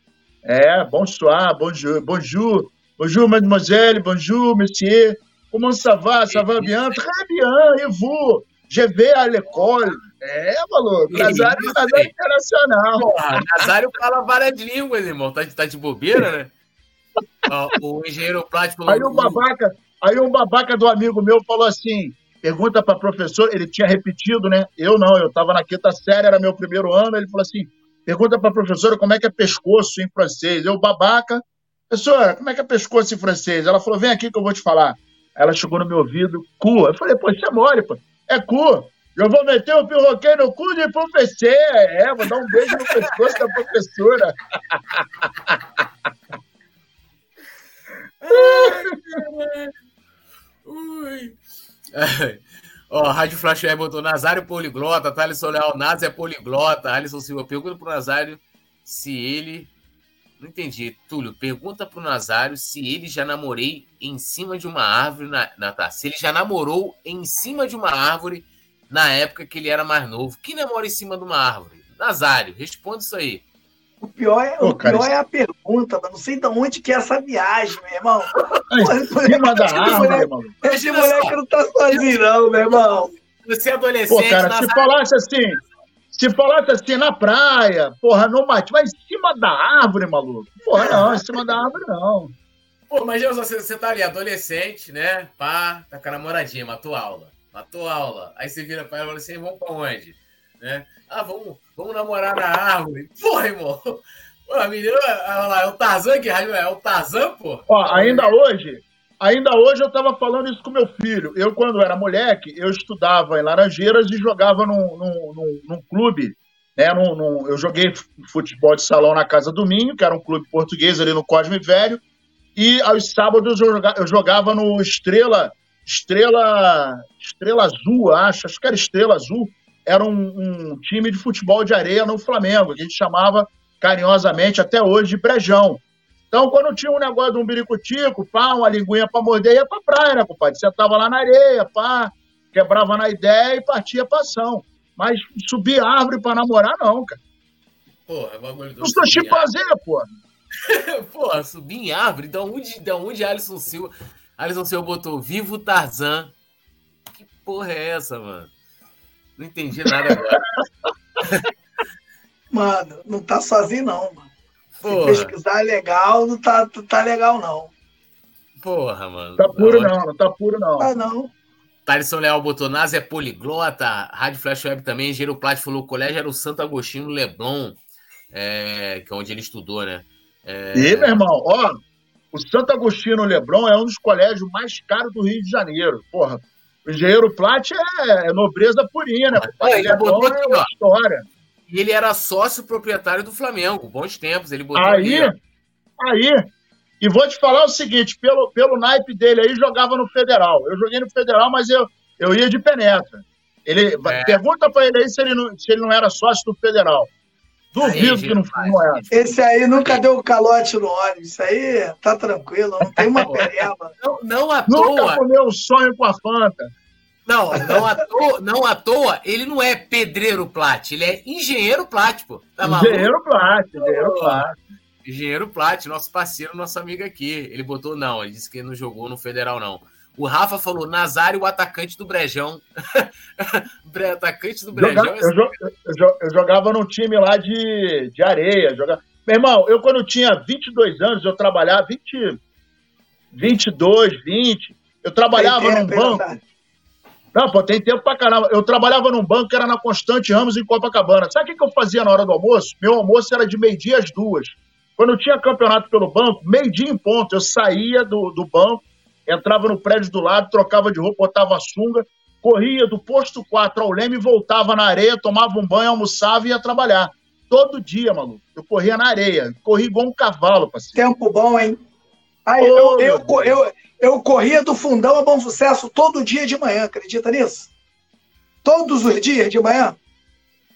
É, bonsoir, bonjour, bonjour, bonjour, mademoiselle, bonjour, monsieur, comment ça va, ça va bien? Très bien, et vous? Je vais à l'école. É, maluco, Nazário, Nazário internacional. Porra, Nazário fala várias línguas, irmão, tá, tá de bobeira, né? O engenheiro plástico. Aí um babaca, aí um babaca do amigo meu falou assim: pergunta para professor, ele tinha repetido, né? Eu não, eu estava na quinta série, era meu primeiro ano. Ele falou assim: pergunta para professora como é que é pescoço em francês. Eu, babaca, professora, como é que é pescoço em francês? Ela falou: vem aqui que eu vou te falar. Ela chegou no meu ouvido, cu. Eu falei: pô, isso é mole, pô. É cu. Eu vou meter o pirroquê no cu de professor. É, vou dar um beijo no pescoço da professora. Ui. *laughs* Ó, Rádio Flash Web botou Nazário poliglota, Thaleson Leal Naz é poliglota. Alisson Silva pergunta pro Nazário se ele. Não entendi. Túlio, pergunta pro Nazário se ele já namorei em cima de uma árvore. Na, na, tá, se ele já namorou em cima de uma árvore na época que ele era mais novo. Quem namora em cima de uma árvore? Nazário, responde isso aí. O pior, é, o pior é a pergunta, mas não sei de onde que é essa viagem, meu irmão. Em cima da árvore, irmão. Esse moleque não tá sozinho, não, meu irmão. Você é adolescente. Pô, cara, se falasse assim, se falasse assim na praia, porra, no mate, mas em cima da árvore, maluco. Porra, não, em cima da árvore não. Pô, imagina você, você tá ali, adolescente, né? Pá, tá com a namoradinha, matou aula. Matou aula. Aí você vira pra ela e fala assim: vamos pra onde? Né? Ah, vamos, vamos namorar na árvore. Porra, irmão. Pô, a menina, lá, é o Tarzan que rádio é? o Tarzan, pô? Ó, ainda hoje, ainda hoje eu tava falando isso com meu filho. Eu, quando era moleque, eu estudava em Laranjeiras e jogava num, num, num, num clube. Né, num, num, eu joguei futebol de salão na Casa do Minho, que era um clube português ali no Cosme Velho. E aos sábados eu jogava, eu jogava no Estrela, Estrela, Estrela Azul, acho, acho que era Estrela Azul. Era um, um time de futebol de areia no Flamengo, que a gente chamava carinhosamente até hoje de Brejão. Então, quando tinha um negócio de um biricutico, pá, uma linguinha pra morder, ia pra praia, né, compadre? Você tava lá na areia, pá, quebrava na ideia e partia pra ação. Mas subir árvore pra namorar, não, cara. Porra, é bagulho do. Não sou chimpanzé, porra. *laughs* Porra, subir em árvore? Da onde, da onde Alisson Silva. Alisson Silva botou Vivo Tarzan. Que porra é essa, mano? Não entendi nada agora. *laughs* mano, não tá sozinho, não, mano. Porra. Se pesquisar legal, não tá, não tá legal, não. Porra, mano. Tá puro, não, não tá puro, não. Ah, não. Thaleson Leal botou Nasa é poliglota, Rádio Flash Web também, Gero Plat falou o colégio era o Santo Agostinho Leblon, é, que é onde ele estudou, né? É... E, meu irmão, ó, o Santo Agostinho Leblon é um dos colégios mais caros do Rio de Janeiro. Porra, o engenheiro Plat é, é nobreza purinha, né? É, ele botou aqui, ó. História. E ele era sócio proprietário do Flamengo, bons tempos. Ele botou aí, aqui, aí. E vou te falar o seguinte: pelo, pelo naipe dele aí, jogava no Federal. Eu joguei no Federal, mas eu, eu ia de penetra. Ele, é. Pergunta para ele aí se ele, não, se ele não era sócio do Federal. Duvido aí, que não, era. Esse aí nunca deu calote no ônibus. Isso aí tá tranquilo, não tem uma pereba. Não, não à nunca toa. comeu um sonho com a Fanta. Não, não à, toa, não à toa, ele não é pedreiro plat, ele é engenheiro plat, pô. Tá engenheiro plat, engenheiro plat. Engenheiro Plat, nosso parceiro, nosso amigo aqui. Ele botou não, ele disse que não jogou no Federal, não. O Rafa falou Nazário, o atacante do Brejão. *laughs* atacante do Brejão. Joga, eu, eu, eu, jogava num time lá de, de areia. Jogava... Meu irmão, eu quando tinha 22 anos, eu trabalhava 20, 22, 20. Eu trabalhava num banco. Não, pô, tem tempo pra caramba. Eu trabalhava num banco que era na Constante Ramos, em Copacabana. Sabe o que, que eu fazia na hora do almoço? Meu almoço era de meio-dia às duas. Quando tinha campeonato pelo banco, meio-dia em ponto, eu saía do, do banco, entrava no prédio do lado, trocava de roupa, botava a sunga, corria do posto 4 ao Leme, voltava na areia, tomava um banho, almoçava e ia trabalhar. Todo dia, maluco. Eu corria na areia. Corria igual um cavalo, parceiro. Tempo bom, hein? Aí, eu, eu, eu, eu, eu corria do fundão a bom sucesso todo dia de manhã, acredita nisso? Todos os dias de manhã?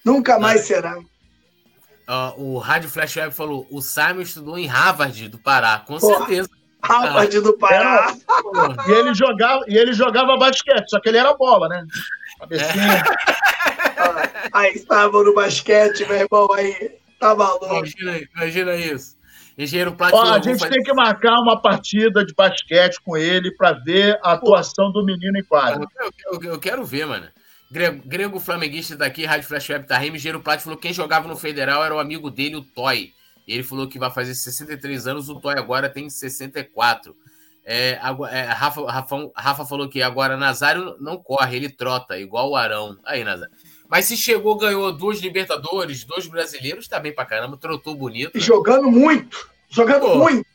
Nunca mais será. Uh, o Rádio Flash Web falou: o Simon estudou em Harvard do Pará, com Porra, certeza. Harvard do Pará. e, ele jogava, e ele jogava basquete, só que ele era bola, né? Cabecinha. É. aí estava no basquete, meu irmão, aí tá maluco. Imagina, imagina isso. Engenheiro Plástico. a gente fazer... tem que marcar uma partida de basquete com ele para ver a atuação Pô. do menino em quadro. Eu, eu, eu, quero ver, mano. Grego, Grego Flamenguista daqui, Rádio Flash Web tá Engenheiro Plat falou que quem jogava no Federal era o amigo dele, o Toy. Ele falou que vai fazer 63 anos, o Toy agora tem 64. É, é, Rafa, Rafa, Rafa falou que agora Nazário não corre, ele trota, igual o Arão. Aí, Nazário. Mas se chegou, ganhou duas Libertadores, dois brasileiros, tá bem pra caramba, trotou bonito. Né? Jogando muito, jogando Pô, muito.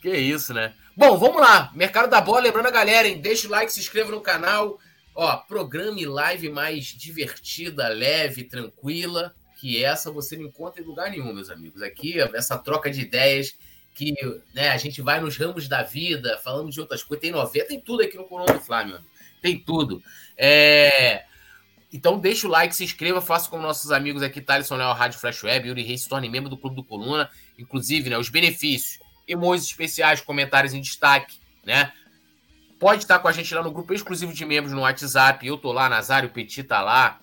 Que isso, né? Bom, vamos lá. Mercado da Bola, lembrando a galera, hein? Deixa o like, se inscreva no canal. Ó, programe live mais divertida, leve, tranquila, que essa você não encontra em lugar nenhum, meus amigos. Aqui, essa troca de ideias que né, a gente vai nos ramos da vida, falando de outras coisas. Tem novela, tem tudo aqui no Coluna do Flamengo. Tem tudo. É... Então deixa o like, se inscreva, faça como nossos amigos aqui, Thaleson Léo, Rádio Flash Web, Yuri Reis, se torne membro do Clube do Coluna. Inclusive, né, os benefícios, emojis especiais, comentários em destaque, né? Pode estar com a gente lá no grupo exclusivo de membros no WhatsApp. Eu tô lá, Nazário Petit tá lá,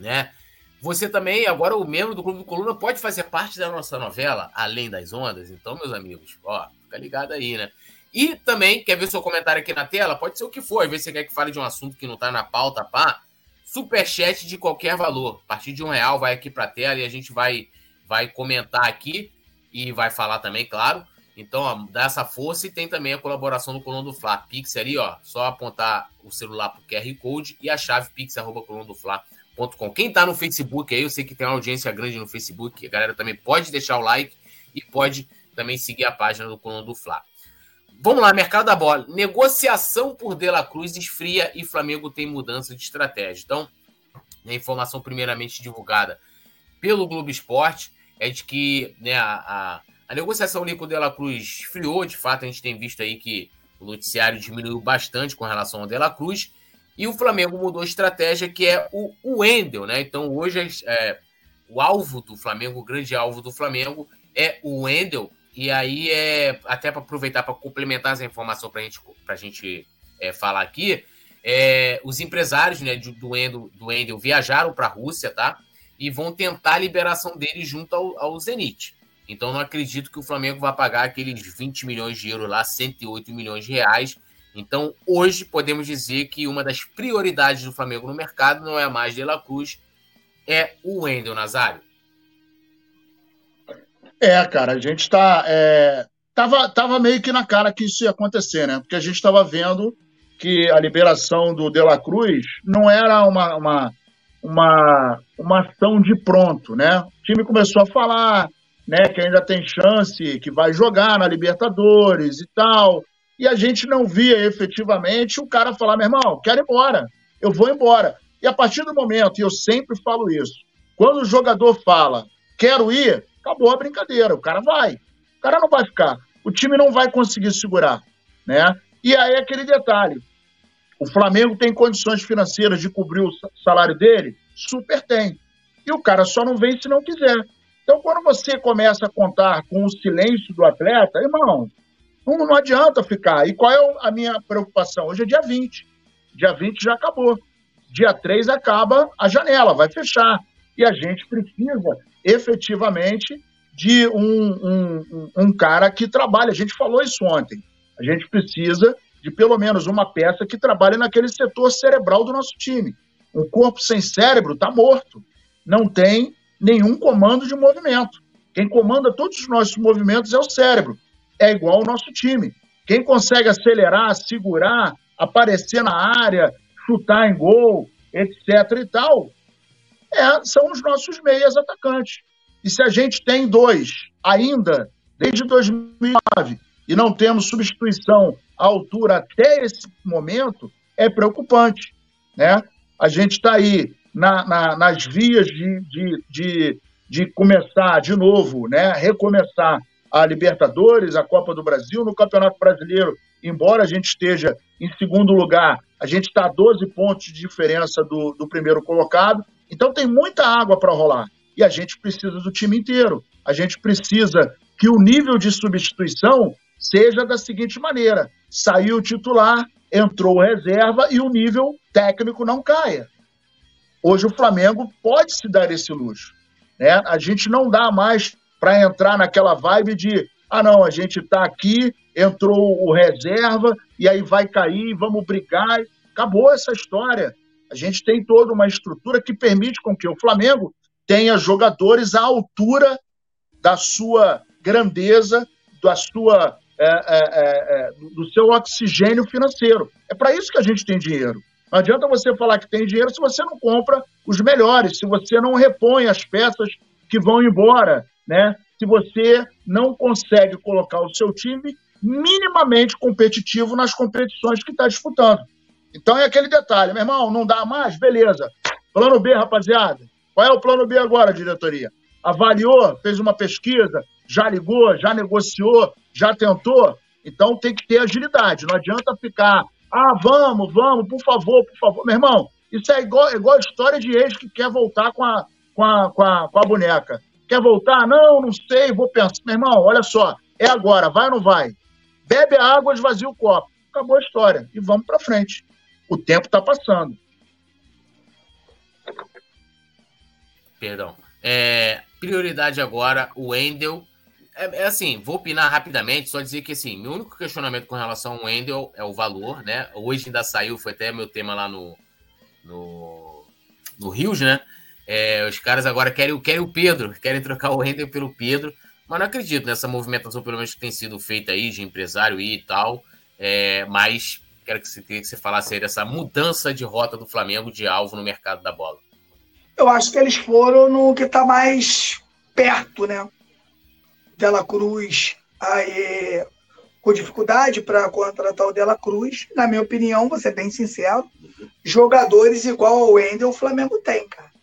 né? Você também, agora o membro do Clube do Coluna, pode fazer parte da nossa novela Além das Ondas. Então, meus amigos, ó, fica ligado aí, né? E também, quer ver seu comentário aqui na tela? Pode ser o que for. Às vezes você quer que fale de um assunto que não tá na pauta, pá. Superchat de qualquer valor. A partir de um real vai aqui pra tela e a gente vai, vai comentar aqui e vai falar também, claro. Então, ó, dá essa força e tem também a colaboração do Coluna do Fla. Pix ali, ó, só apontar o celular pro QR Code e a chave pix.colunadofla.com. Quem tá no Facebook aí, eu sei que tem uma audiência grande no Facebook, a galera também pode deixar o like e pode também seguir a página do Coluna do Fla. Vamos lá, mercado da bola. Negociação por De La Cruz esfria e Flamengo tem mudança de estratégia. Então, a informação primeiramente divulgada pelo Globo Esporte é de que né, a, a, a negociação ali com o De La Cruz esfriou. De fato, a gente tem visto aí que o noticiário diminuiu bastante com relação ao De La Cruz. E o Flamengo mudou a estratégia, que é o, Wendel, né? Então, hoje, é, o alvo do Flamengo, o grande alvo do Flamengo é o Wendel, e aí, é, até para aproveitar para complementar essa informação para gente, a gente é, falar aqui, é, os empresários né, do, Endel, do Endel viajaram para a Rússia, tá? E vão tentar a liberação dele junto ao, ao Zenit. Então, não acredito que o Flamengo vai pagar aqueles 20 milhões de euros lá, 108 milhões de reais. Então, hoje, podemos dizer que uma das prioridades do Flamengo no mercado não é mais De La Cruz, é o Wendel Nazário. É, cara, a gente está. É, tava, tava meio que na cara que isso ia acontecer, né? Porque a gente estava vendo que a liberação do De La Cruz não era uma, uma, uma, uma ação de pronto, né? O time começou a falar né, que ainda tem chance, que vai jogar na Libertadores e tal. E a gente não via efetivamente o cara falar, meu irmão, quero ir embora, eu vou embora. E a partir do momento, e eu sempre falo isso, quando o jogador fala, quero ir, acabou a brincadeira. O cara vai. O cara não vai ficar. O time não vai conseguir segurar. Né? E aí aquele detalhe. O Flamengo tem condições financeiras de cobrir o salário dele? Super tem. E o cara só não vem se não quiser. Então, quando você começa a contar com o silêncio do atleta, irmão, não, não adianta ficar. E qual é a minha preocupação? Hoje é dia 20. Dia 20 já acabou. Dia 3 acaba a janela, vai fechar. E a gente precisa efetivamente de um, um, um cara que trabalhe. A gente falou isso ontem. A gente precisa de pelo menos uma peça que trabalhe naquele setor cerebral do nosso time. Um corpo sem cérebro está morto. Não tem nenhum comando de movimento. Quem comanda todos os nossos movimentos é o cérebro. É igual ao nosso time. Quem consegue acelerar, segurar, aparecer na área, chutar em gol, etc. e tal, é, são os nossos meias atacantes. E se a gente tem dois ainda, desde 2009, e não temos substituição à altura até esse momento, é preocupante. Né? A gente está aí na, na, nas vias de, de, de, de, começar de novo, né? recomeçar a Libertadores, a Copa do Brasil, no Campeonato Brasileiro, embora a gente esteja em segundo lugar, a gente está a 12 pontos de diferença do, do primeiro colocado. Então tem muita água para rolar. E a gente precisa do time inteiro. A gente precisa que o nível de substituição seja da seguinte maneira: saiu o titular, entrou reserva e o nível técnico não caia. Hoje o Flamengo pode se dar esse luxo. Né? A gente não dá mais para entrar naquela vibe de ah, não, a gente está aqui, entrou o reserva e aí vai cair, vamos brigar. Acabou essa história. A gente tem toda uma estrutura que permite com que o Flamengo tenha jogadores à altura da sua grandeza, da sua, é, é, é, é do seu oxigênio financeiro. É para isso que a gente tem dinheiro. Não adianta você falar que tem dinheiro se você não compra os melhores, se você não repõe as peças que vão embora, né? se você não consegue colocar o seu time minimamente competitivo nas competições que está disputando. Então é aquele detalhe, meu irmão, não dá mais? Beleza. Plano B, rapaziada. Qual é o plano B agora, diretoria? Avaliou, fez uma pesquisa, já ligou, já negociou, já tentou? Então tem que ter agilidade. Não adianta ficar, ah, vamos, vamos, por favor, por favor. Meu irmão, isso é igual, igual a história de ex que quer voltar com a, com, a, com, a, com a boneca. Quer voltar? Não, não sei, vou pensar. Meu irmão, olha só, é agora, vai ou não vai? Bebe a água, esvazia o copo. Acabou a história. E vamos para frente. O tempo está passando. Perdão. É, prioridade agora, o Wendel. É, é, assim, vou opinar rapidamente, só dizer que assim, meu único questionamento com relação ao Wendel é o valor, né? Hoje ainda saiu, foi até meu tema lá no, no, no Rios, né? É, os caras agora querem, querem o Pedro, querem trocar o Wendel pelo Pedro. mas não acredito nessa movimentação, pelo menos que tem sido feita aí, de empresário e tal. É, mas quero que você, que você falasse aí dessa mudança de rota do Flamengo de alvo no mercado da bola. Eu acho que eles foram no que está mais perto, né? Dela Cruz aí, com dificuldade para contratar o Dela Cruz. Na minha opinião, vou ser bem sincero, jogadores igual ao Wendel o Flamengo tem, cara.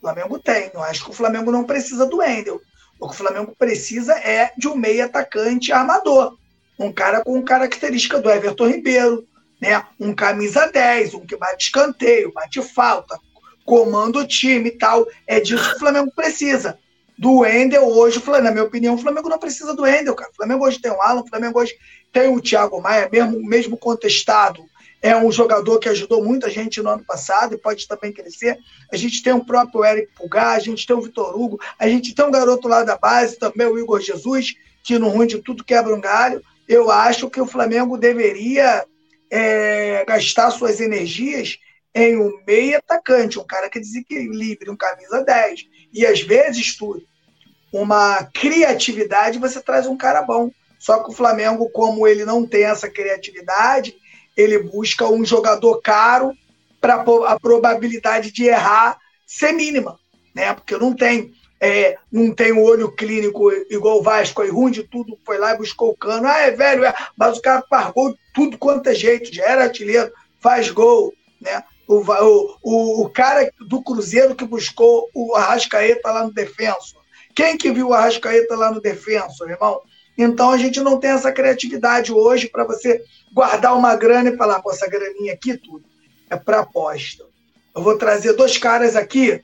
O Flamengo tem. Eu acho que o Flamengo não precisa do Wendel. O que o Flamengo precisa é de um meio atacante armador. Um cara com característica do Everton Ribeiro, né? Um camisa 10, um que bate escanteio, bate falta, comanda o time e tal. É disso que o Flamengo precisa. Do Wendel hoje, na minha opinião, o Flamengo não precisa do Wendel, cara. O Flamengo hoje tem o Alan, o Flamengo hoje tem o Thiago Maia, mesmo, mesmo contestado. É um jogador que ajudou muita gente no ano passado e pode também crescer. A gente tem o próprio Eric Pulgar, a gente tem o Vitor Hugo, a gente tem um garoto lá da base, também o Igor Jesus, que no ruim de tudo quebra um galho. Eu acho que o Flamengo deveria é, gastar suas energias em um meio atacante, um cara que desequilibre, um camisa 10. E às vezes, tudo, uma criatividade, você traz um cara bom. Só que o Flamengo, como ele não tem essa criatividade, ele busca um jogador caro para a probabilidade de errar ser mínima, né? Porque não tem, é, não tem o olho clínico igual o Vasco, aí ruim de tudo, foi lá e buscou o cano. Ah, é velho, é, mas o cara faz gol tudo quanto é jeito, já era artilheiro, faz gol, né? O, o, o cara do Cruzeiro que buscou o Arrascaeta lá no defenso. Quem que viu o Arrascaeta lá no defenso, irmão? Então a gente não tem essa criatividade hoje para você guardar uma grana e falar, pô, essa graninha aqui, tudo, é para aposta. Eu vou trazer dois caras aqui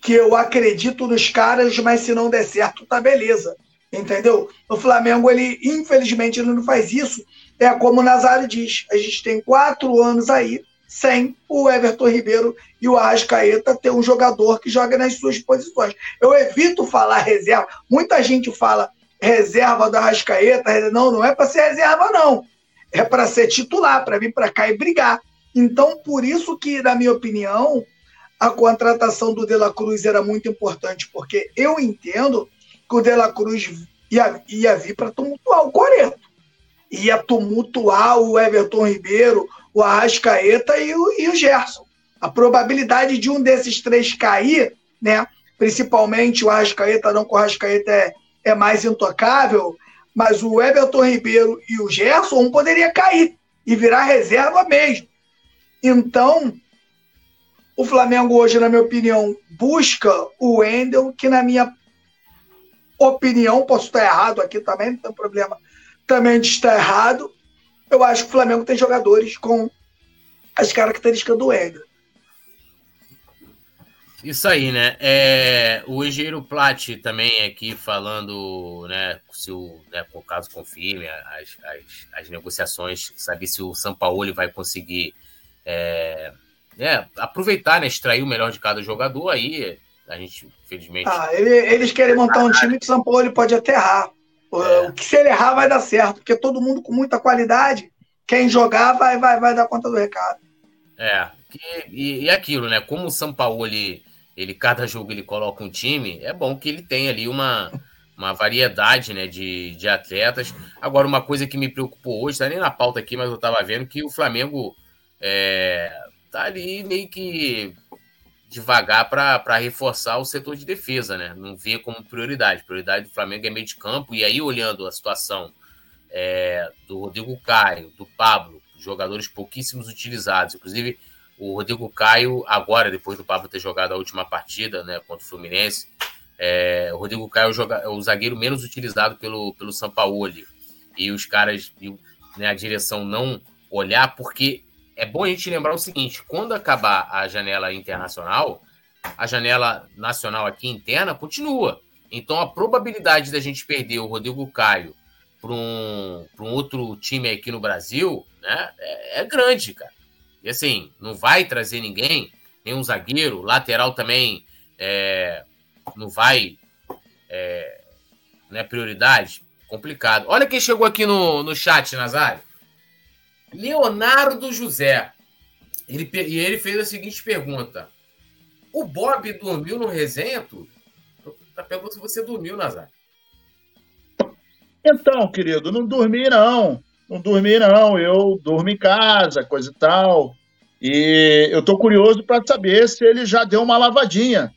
que eu acredito nos caras, mas se não der certo, tá beleza. Entendeu? O Flamengo, ele, infelizmente, ele não faz isso. É como o Nazário diz: a gente tem quatro anos aí sem o Everton Ribeiro e o Arrascaeta ter um jogador que joga nas suas posições. Eu evito falar reserva. Muita gente fala reserva do Arrascaeta. Não, não é para ser reserva, não é para ser titular, para vir para cá e brigar. Então, por isso que, na minha opinião, a contratação do De La Cruz era muito importante, porque eu entendo que o De La Cruz ia, ia vir para tumultuar o Coreto. Ia tumultuar o Everton Ribeiro, o Arrascaeta e o, e o Gerson. A probabilidade de um desses três cair, né? principalmente o Arrascaeta, não que o Arrascaeta é, é mais intocável, mas o Everton Ribeiro e o Gerson, um poderia cair e virar reserva mesmo. Então, o Flamengo hoje, na minha opinião, busca o Wendel, que na minha opinião, posso estar errado aqui também, não tem problema também de estar errado. Eu acho que o Flamengo tem jogadores com as características do Wendel. Isso aí, né? É, o engenheiro Plat também aqui falando, né, se o, né, por caso confirme as, as, as negociações, saber se o São Paulo vai conseguir é, é, aproveitar, né, extrair o melhor de cada jogador, aí a gente, infelizmente... Ah, ele, eles querem montar um time que o São Paulo pode até errar. É. O que se ele errar vai dar certo, porque todo mundo com muita qualidade, quem jogar vai, vai, vai dar conta do recado. É, e, e aquilo, né, como o São Paulo... Ele, cada jogo ele coloca um time, é bom que ele tenha ali uma, uma variedade né, de, de atletas. Agora, uma coisa que me preocupou hoje, tá nem na pauta aqui, mas eu estava vendo que o Flamengo é, tá ali meio que devagar para reforçar o setor de defesa, né? Não vê como prioridade. Prioridade do Flamengo é meio de campo. E aí, olhando a situação é, do Rodrigo Caio, do Pablo, jogadores pouquíssimos utilizados, inclusive o Rodrigo Caio, agora, depois do Pablo ter jogado a última partida né, contra o Fluminense, é, o Rodrigo Caio é o zagueiro menos utilizado pelo, pelo Sampaoli. E os caras, né, a direção não olhar, porque é bom a gente lembrar o seguinte: quando acabar a janela internacional, a janela nacional aqui interna continua. Então a probabilidade da gente perder o Rodrigo Caio para um, um outro time aqui no Brasil né, é, é grande, cara. E assim, não vai trazer ninguém, nenhum zagueiro, lateral também é, não vai. É, não é prioridade? Complicado. Olha quem chegou aqui no, no chat, Nazário. Leonardo José. Ele, e ele fez a seguinte pergunta: O Bob dormiu no resenha, tudo? Tá perguntando se você dormiu, Nazário. Então, querido, não dormi não. Não dormi não. Eu durmo em casa, coisa e tal. E eu tô curioso para saber se ele já deu uma lavadinha.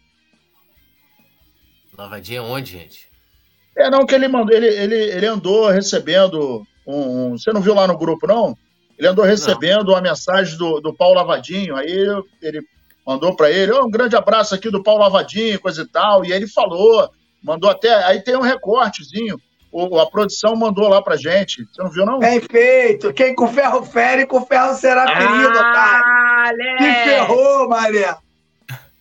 Lavadinha onde, gente? É, não, que ele mandou, ele, ele, ele andou recebendo um, um, Você não viu lá no grupo, não? Ele andou recebendo não. uma mensagem do, do Paulo Lavadinho, aí ele mandou para ele, oh, um grande abraço aqui do Paulo Lavadinho, coisa e tal, e ele falou, mandou até, aí tem um recortezinho, o, a produção mandou lá pra gente, você não viu não? Bem feito, quem com ferro fere, com ferro será ferido, ah, cara. Que ferrou, Maria.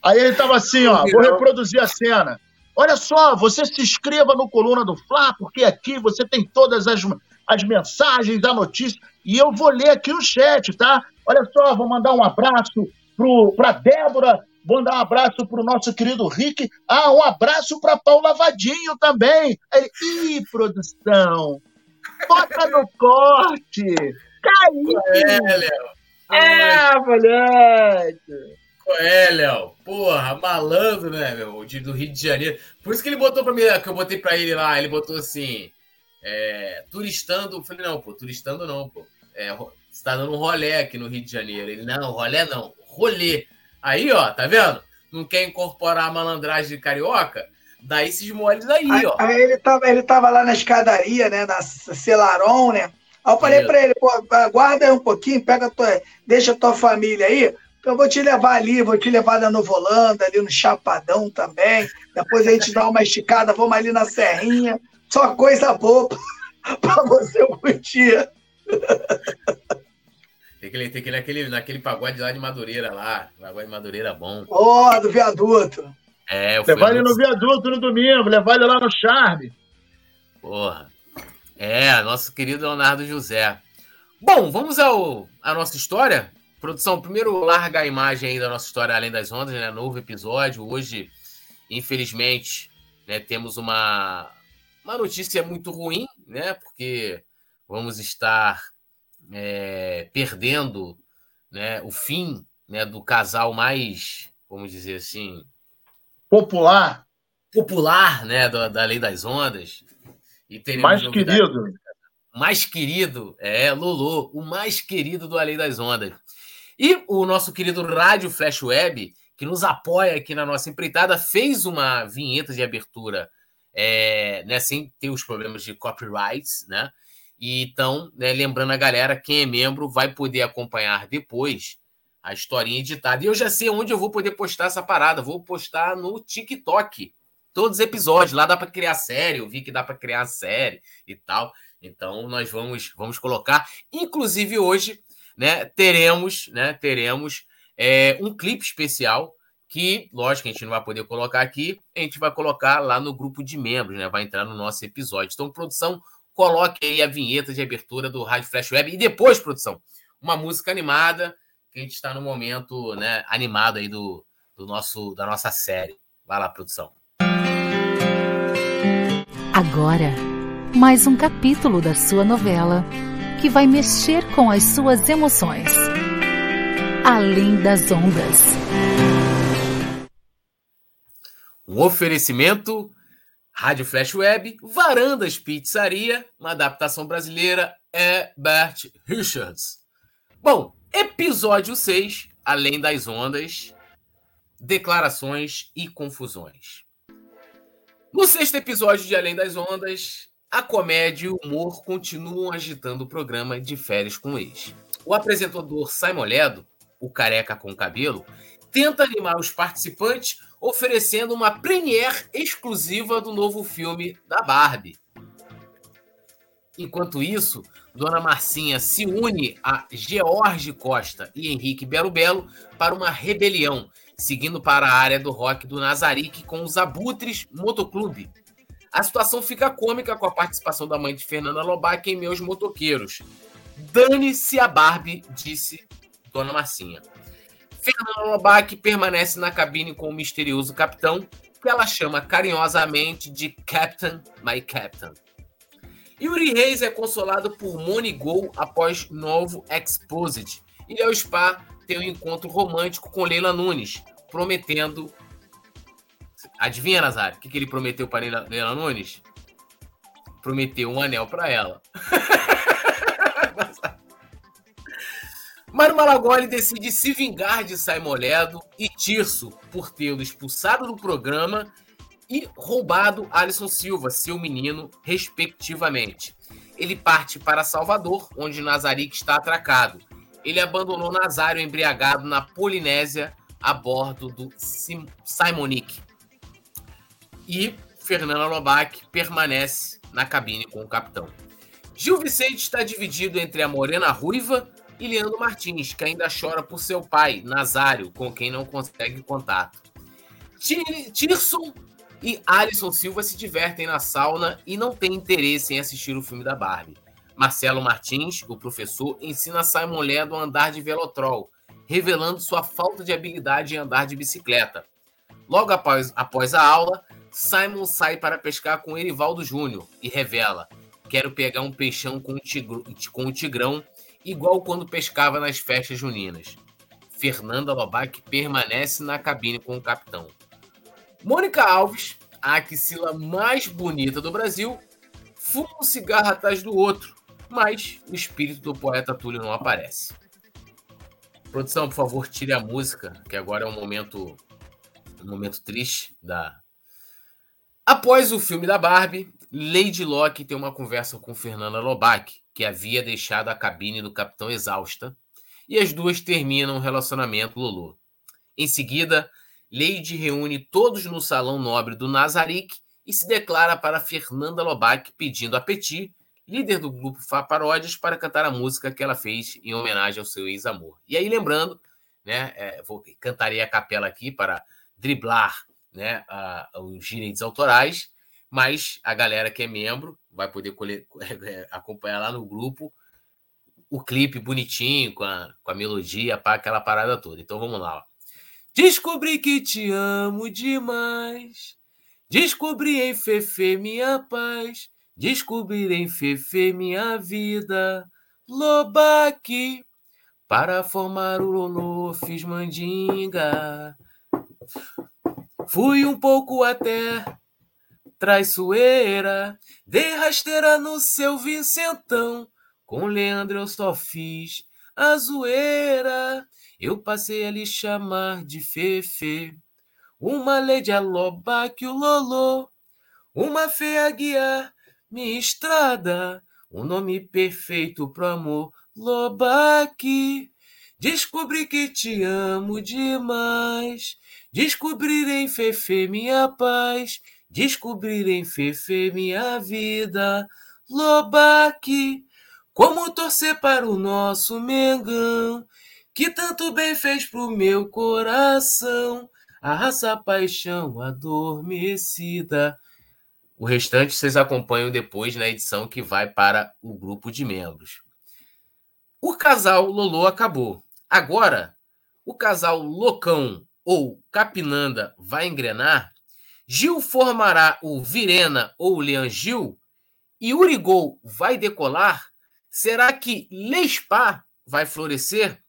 Aí ele tava assim, ó, vou reproduzir a cena. Olha só, você se inscreva no Coluna do Fla, porque aqui você tem todas as, as mensagens da notícia. E eu vou ler aqui o chat, tá? Olha só, vou mandar um abraço para Débora, vou mandar um abraço para o nosso querido Rick. Ah, um abraço para Paula Vadinho também. Ele, Ih, produção, bota no corte. Caiu. É, Léo. É, moleque. É, Léo. Porra, malandro, né, meu? De, do Rio de Janeiro. Por isso que ele botou pra mim, que eu botei pra ele lá, ele botou assim. É, turistando. Eu falei, não, pô, turistando não, pô. É, você tá dando um rolé aqui no Rio de Janeiro. Ele, não, rolé não, rolê. Aí, ó, tá vendo? Não quer incorporar a malandragem de carioca? Daí esses moles aí, aí, ó. Aí ele tava, ele tava lá na escadaria, né, na Celaron, né? Aí eu falei pra ele, pô, aguarda aí um pouquinho, pega tua, deixa a tua família aí, eu vou te levar ali, vou te levar na Novolanda, ali no Chapadão também. Depois a gente dá uma esticada, vamos ali na Serrinha. Só coisa boa *laughs* para você curtir. Tem que, tem que ir naquele, naquele pagode lá de Madureira lá. Pagode de Madureira bom. Ó, oh, do viaduto. É, eu Levar ele no viaduto no domingo, levar ele lá no Charme. Porra. É, nosso querido Leonardo José. Bom, vamos ao, à nossa história. Produção, primeiro larga a imagem aí da nossa história Além das Ondas, né? Novo episódio. Hoje, infelizmente, né, temos uma, uma notícia muito ruim, né? Porque vamos estar é, perdendo né, o fim né, do casal mais, vamos dizer assim... Popular. Popular, né? Da, da Lei das Ondas. E mais querido. Mais querido, é, Lulu, o mais querido do Além das Ondas. E o nosso querido Rádio Flash Web, que nos apoia aqui na nossa empreitada, fez uma vinheta de abertura é, né, sem ter os problemas de copyrights, né? E então, né, lembrando a galera, quem é membro vai poder acompanhar depois a historinha editada. E eu já sei onde eu vou poder postar essa parada. Vou postar no TikTok. Todos os episódios. Lá dá para criar série. Eu vi que dá para criar série e tal. Então, nós vamos, vamos colocar. Inclusive, hoje, né, teremos, né, teremos é, um clipe especial que, lógico, a gente não vai poder colocar aqui, a gente vai colocar lá no grupo de membros, né, vai entrar no nosso episódio. Então, produção, coloque aí a vinheta de abertura do Rádio Flash Web e depois, produção, uma música animada, que a gente está no momento, né, animado aí do, do nosso da nossa série. Vai lá, produção. Agora, mais um capítulo da sua novela que vai mexer com as suas emoções. Além das ondas. Um oferecimento Rádio Flash Web, Varandas Pizzaria, uma adaptação brasileira é Bert Richards. Bom, episódio 6, Além das Ondas, declarações e confusões. No sexto episódio de Além das Ondas, a comédia e o humor continuam agitando o programa de férias com ex. O apresentador Simon Ledo, o careca com cabelo, tenta animar os participantes oferecendo uma premiere exclusiva do novo filme da Barbie. Enquanto isso, Dona Marcinha se une a George Costa e Henrique Belo Belo para uma rebelião, seguindo para a área do rock do Nazarick com os Abutres Motoclube, a situação fica cômica com a participação da mãe de Fernanda Lobac em Meus Motoqueiros. Dane-se a Barbie, disse Dona Marcinha. Fernanda Lobac permanece na cabine com o misterioso capitão, que ela chama carinhosamente de Captain, my Captain. Yuri Reis é consolado por Moni Gol após novo Exposit. E ao Spa tem um encontro romântico com Leila Nunes, prometendo Adivinha, Nazário, o que, que ele prometeu para Leila Nunes? prometeu um anel para ela. *laughs* Mário Malagoli decide se vingar de Simon Ledo e Tirso por tê-lo expulsado do programa e roubado Alisson Silva, seu menino, respectivamente. Ele parte para Salvador, onde Nazarick está atracado. Ele abandonou Nazário embriagado na Polinésia a bordo do Simonic. E Fernanda Lobac permanece na cabine com o capitão. Gil Vicente está dividido entre a Morena Ruiva e Leandro Martins, que ainda chora por seu pai, Nazário, com quem não consegue contato. Tirson e Alisson Silva se divertem na sauna e não têm interesse em assistir o filme da Barbie. Marcelo Martins, o professor, ensina Simon Ledo a andar de velotrol, revelando sua falta de habilidade em andar de bicicleta. Logo após, após a aula, Simon sai para pescar com Erivaldo Júnior e revela: Quero pegar um peixão com o tigrão igual quando pescava nas festas juninas. Fernanda Lobac permanece na cabine com o capitão. Mônica Alves, a axila mais bonita do Brasil, fuma um cigarro atrás do outro, mas o espírito do poeta Túlio não aparece. Produção, por favor, tire a música, que agora é um momento um momento triste da Após o filme da Barbie, Lady Locke tem uma conversa com Fernanda Lobac, que havia deixado a cabine do capitão exausta, e as duas terminam o relacionamento Lolo. Em seguida, Lady reúne todos no salão nobre do Nazarick e se declara para Fernanda Lobac pedindo a Petit, líder do grupo Fá Paródias, para cantar a música que ela fez em homenagem ao seu ex-amor. E aí, lembrando, né, é, vou cantarei a capela aqui para driblar né, a, os direitos autorais, mas a galera que é membro vai poder *laughs* é, acompanhar lá no grupo o clipe bonitinho, com a, com a melodia, para aquela parada toda. Então vamos lá. Ó. Descobri que te amo demais. Descobri em Fefe minha paz. Descobri em Fefe minha vida. Lobaque. Para formar o Lolo, fiz mandinga. Fui um pouco até traiçoeira, dei rasteira no seu Vincentão. Com Leandro eu só fiz a zoeira. Eu passei a lhe chamar de Fefe. Uma lady a loba que o lolô. Uma feia guiar minha estrada. Um nome perfeito pro amor. Lobaque. Descobri que te amo demais. Descobrir em Fefe minha paz. Descobrir em Fefe minha vida. Lobaque, como torcer para o nosso Mengão, que tanto bem fez pro meu coração. A raça paixão adormecida. O restante vocês acompanham depois na edição que vai para o grupo de membros. O casal Lolo acabou. Agora, o casal Locão ou Capinanda vai engrenar Gil formará o Virena ou o Leão Gil? E Urigol vai decolar? Será que Lespá vai florescer?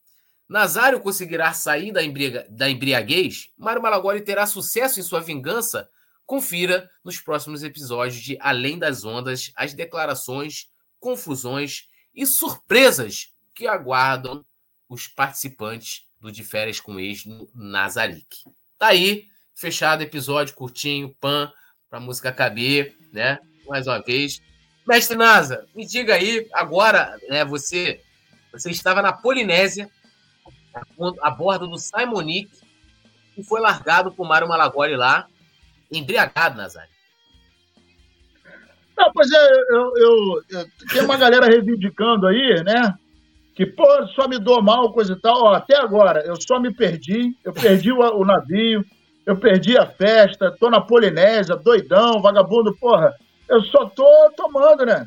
Nazário conseguirá sair da, embriaga, da embriaguez? Mário Malagoli terá sucesso em sua vingança? Confira nos próximos episódios de Além das Ondas as declarações, confusões e surpresas que aguardam os participantes do De Férias com Ex no Nazarick. Tá aí fechado episódio curtinho, pan, para a música caber, né? Mais uma vez. Mestre Nasa, me diga aí, agora, né, você, você estava na Polinésia, a bordo do Simonic, e foi largado por Mário Malagoli lá, embriagado, Nazário. Não, pois é, eu, eu, eu, tem uma galera reivindicando aí, né? Que, pô, só me dou mal, coisa e tal. Ó, até agora, eu só me perdi, eu perdi o, o navio, eu perdi a festa, tô na Polinésia, doidão, vagabundo, porra. Eu só tô tomando, né?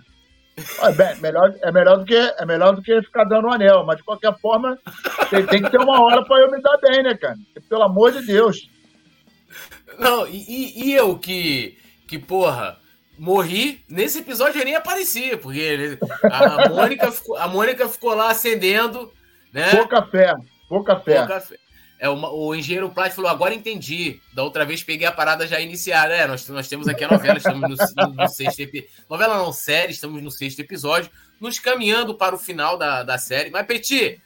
É, bem, melhor, é, melhor do que, é melhor do que ficar dando um anel, mas de qualquer forma, tem, tem que ter uma hora para eu me dar bem, né, cara? Pelo amor de Deus. Não, e, e eu que, que, porra, morri, nesse episódio eu nem apareci, porque a Mônica ficou, a Mônica ficou lá acendendo, né? Pouca fé, pouca fé. Pouca fé. É, o, o engenheiro Plat falou: agora entendi. Da outra vez peguei a parada já iniciada. É, nós, nós temos aqui a novela, estamos no, no, no sexto episódio. Novela não, série, estamos no sexto episódio, nos caminhando para o final da, da série. Mas, Petit,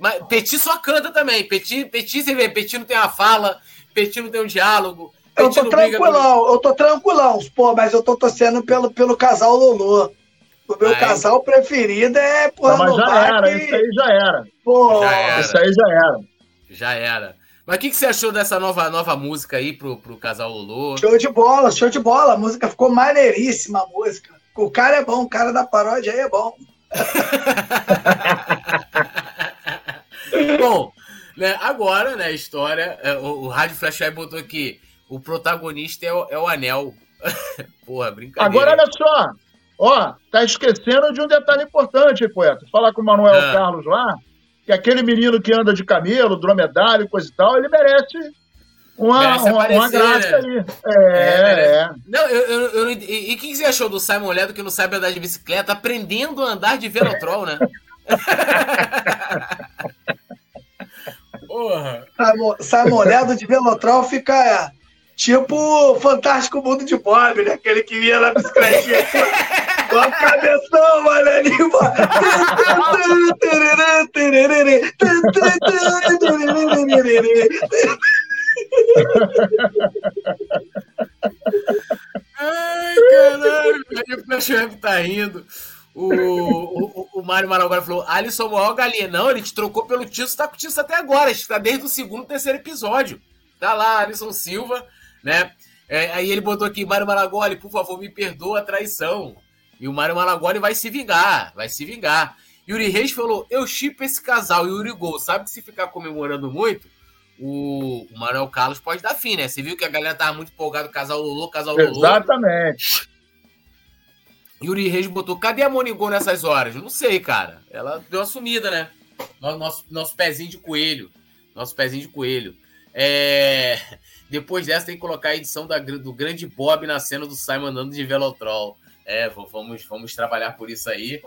mas Petit só canta também. Petit, Petit, você vê, Petit não tem uma fala, Petit não tem um diálogo. Eu tô tranquilão, eu tô tranquilão, pô, mas eu tô torcendo pelo, pelo casal Lolo. O meu Ai. casal preferido é porra, Não, mas já era, isso aí já era. Pô, já era. Isso aí já era. Já era. Mas o que, que você achou dessa nova, nova música aí pro, pro casal Lulu? Show de bola, show de bola. A música ficou maneiríssima, a música. O cara é bom, o cara da paródia aí é bom. *laughs* bom, né, agora, né, a história, é, o, o Rádio Flash Web botou aqui, o protagonista é o, é o Anel. *laughs* Porra, brincadeira. Agora, olha só, ó, tá esquecendo de um detalhe importante, poeta. Falar com o Manuel ah. Carlos lá, que aquele menino que anda de camelo, dromedário, coisa e tal, ele merece uma, merece uma, uma graça né? aí. É, é, é. Não, eu, eu, eu, e o que você achou do Simon Ledo que não sabe andar de bicicleta, aprendendo a andar de velotrol, né? *laughs* Porra. Simon Ledo de velotrol fica tipo Fantástico Mundo de Bob, né? Aquele que ia na bicicletinha. Com a cabeção, olha ali, Ai, caralho, o Flash Web tá rindo. O, o, o Mário Maragora falou: Alisson maior galinha. Não, ele te trocou pelo Tisso, tá com o Tisso até agora. Está desde o segundo, terceiro episódio. Tá lá, Alisson Silva, né? É, aí ele botou aqui: Mário Maragoli, por favor, me perdoa a traição. E o Mário Malagoli vai se vingar, vai se vingar. Yuri Reis falou: Eu chipo esse casal. E o Yuri Gol, sabe que se ficar comemorando muito, o, o Manuel Carlos pode dar fim, né? Você viu que a galera tava muito empolgada, casal Lolo, casal Lolo. Exatamente. Yuri Reis botou: Cadê a Monigol nessas horas? Eu não sei, cara. Ela deu uma sumida, né? Nosso, nosso pezinho de coelho. Nosso pezinho de coelho. É... Depois dessa, tem que colocar a edição da, do grande Bob na cena do Simon andando de Velotrol. É, vamos, vamos trabalhar por isso aí.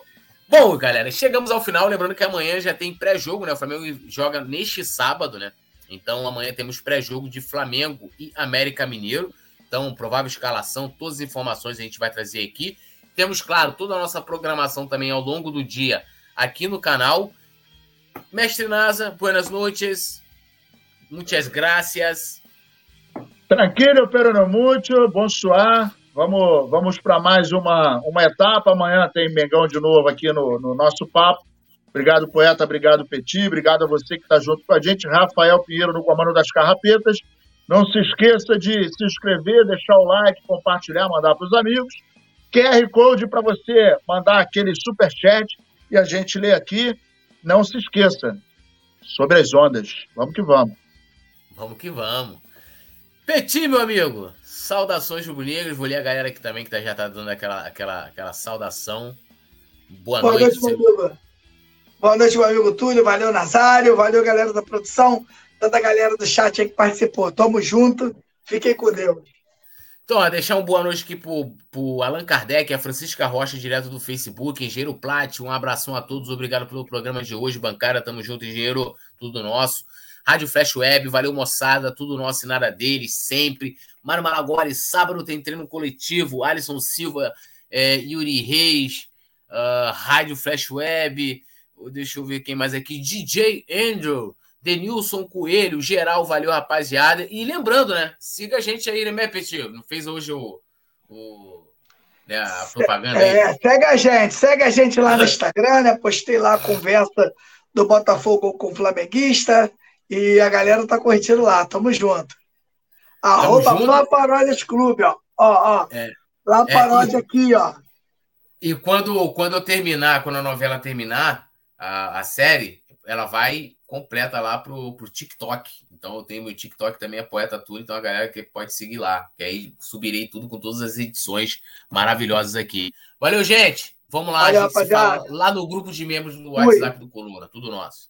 Bom, galera, chegamos ao final. Lembrando que amanhã já tem pré-jogo, né? O Flamengo joga neste sábado, né? Então amanhã temos pré-jogo de Flamengo e América Mineiro. Então, provável escalação, todas as informações a gente vai trazer aqui. Temos, claro, toda a nossa programação também ao longo do dia aqui no canal. Mestre Nasa, buenas noches. Muitas gracias. Tranquilo, pero no mucho. Bonsoir. Vamos, vamos para mais uma, uma etapa. Amanhã tem Mengão de novo aqui no, no nosso papo. Obrigado, poeta. Obrigado, Petit. Obrigado a você que está junto com a gente. Rafael Pinheiro no comando das carrapetas. Não se esqueça de se inscrever, deixar o like, compartilhar, mandar para os amigos. QR Code para você mandar aquele super chat e a gente lê aqui. Não se esqueça, sobre as ondas. Vamos que vamos. Vamos que vamos. Petit, meu amigo, Saudações rubro-negros. Vou ler a galera aqui também que tá, já tá dando aquela, aquela, aquela saudação. Boa, Boa noite. noite meu amigo. Boa noite, meu amigo Túlio. Valeu, Nazário. Valeu, galera da produção. Toda a galera do chat aí que participou. Tamo junto. Fiquem com Deus. Então, ó, deixar um boa noite aqui pro, pro Allan Kardec, a Francisca Rocha, direto do Facebook, Engenheiro Plat, um abração a todos, obrigado pelo programa de hoje, bancária, tamo junto, Engenheiro, tudo nosso. Rádio Flash Web, valeu moçada, tudo nosso e nada deles, sempre. Mário Malagori, sábado tem treino coletivo, Alisson Silva, é, Yuri Reis, uh, Rádio Flash Web, deixa eu ver quem mais aqui, DJ Andrew, Denilson Coelho, geral, valeu rapaziada. E lembrando, né, siga a gente aí, né, Petinho? Não fez hoje o, o né, a propaganda aí. É, segue a gente, segue a gente lá no Instagram, né, postei lá a conversa do Botafogo com o Flamenguista. E a galera tá curtindo lá. Tamo junto. Arroba Flá Paródias Clube, ó. Ó, ó. É. Lá é, Paródia e, aqui, ó. E quando, quando eu terminar, quando a novela terminar, a, a série, ela vai completa lá pro, pro TikTok. Então eu tenho meu TikTok também, é Poeta Tudo, então a galera que pode seguir lá. Que aí subirei tudo com todas as edições maravilhosas aqui. Valeu, gente! Vamos lá, gente se fala lá no grupo de membros do WhatsApp Oi. do Coluna. Tudo nosso.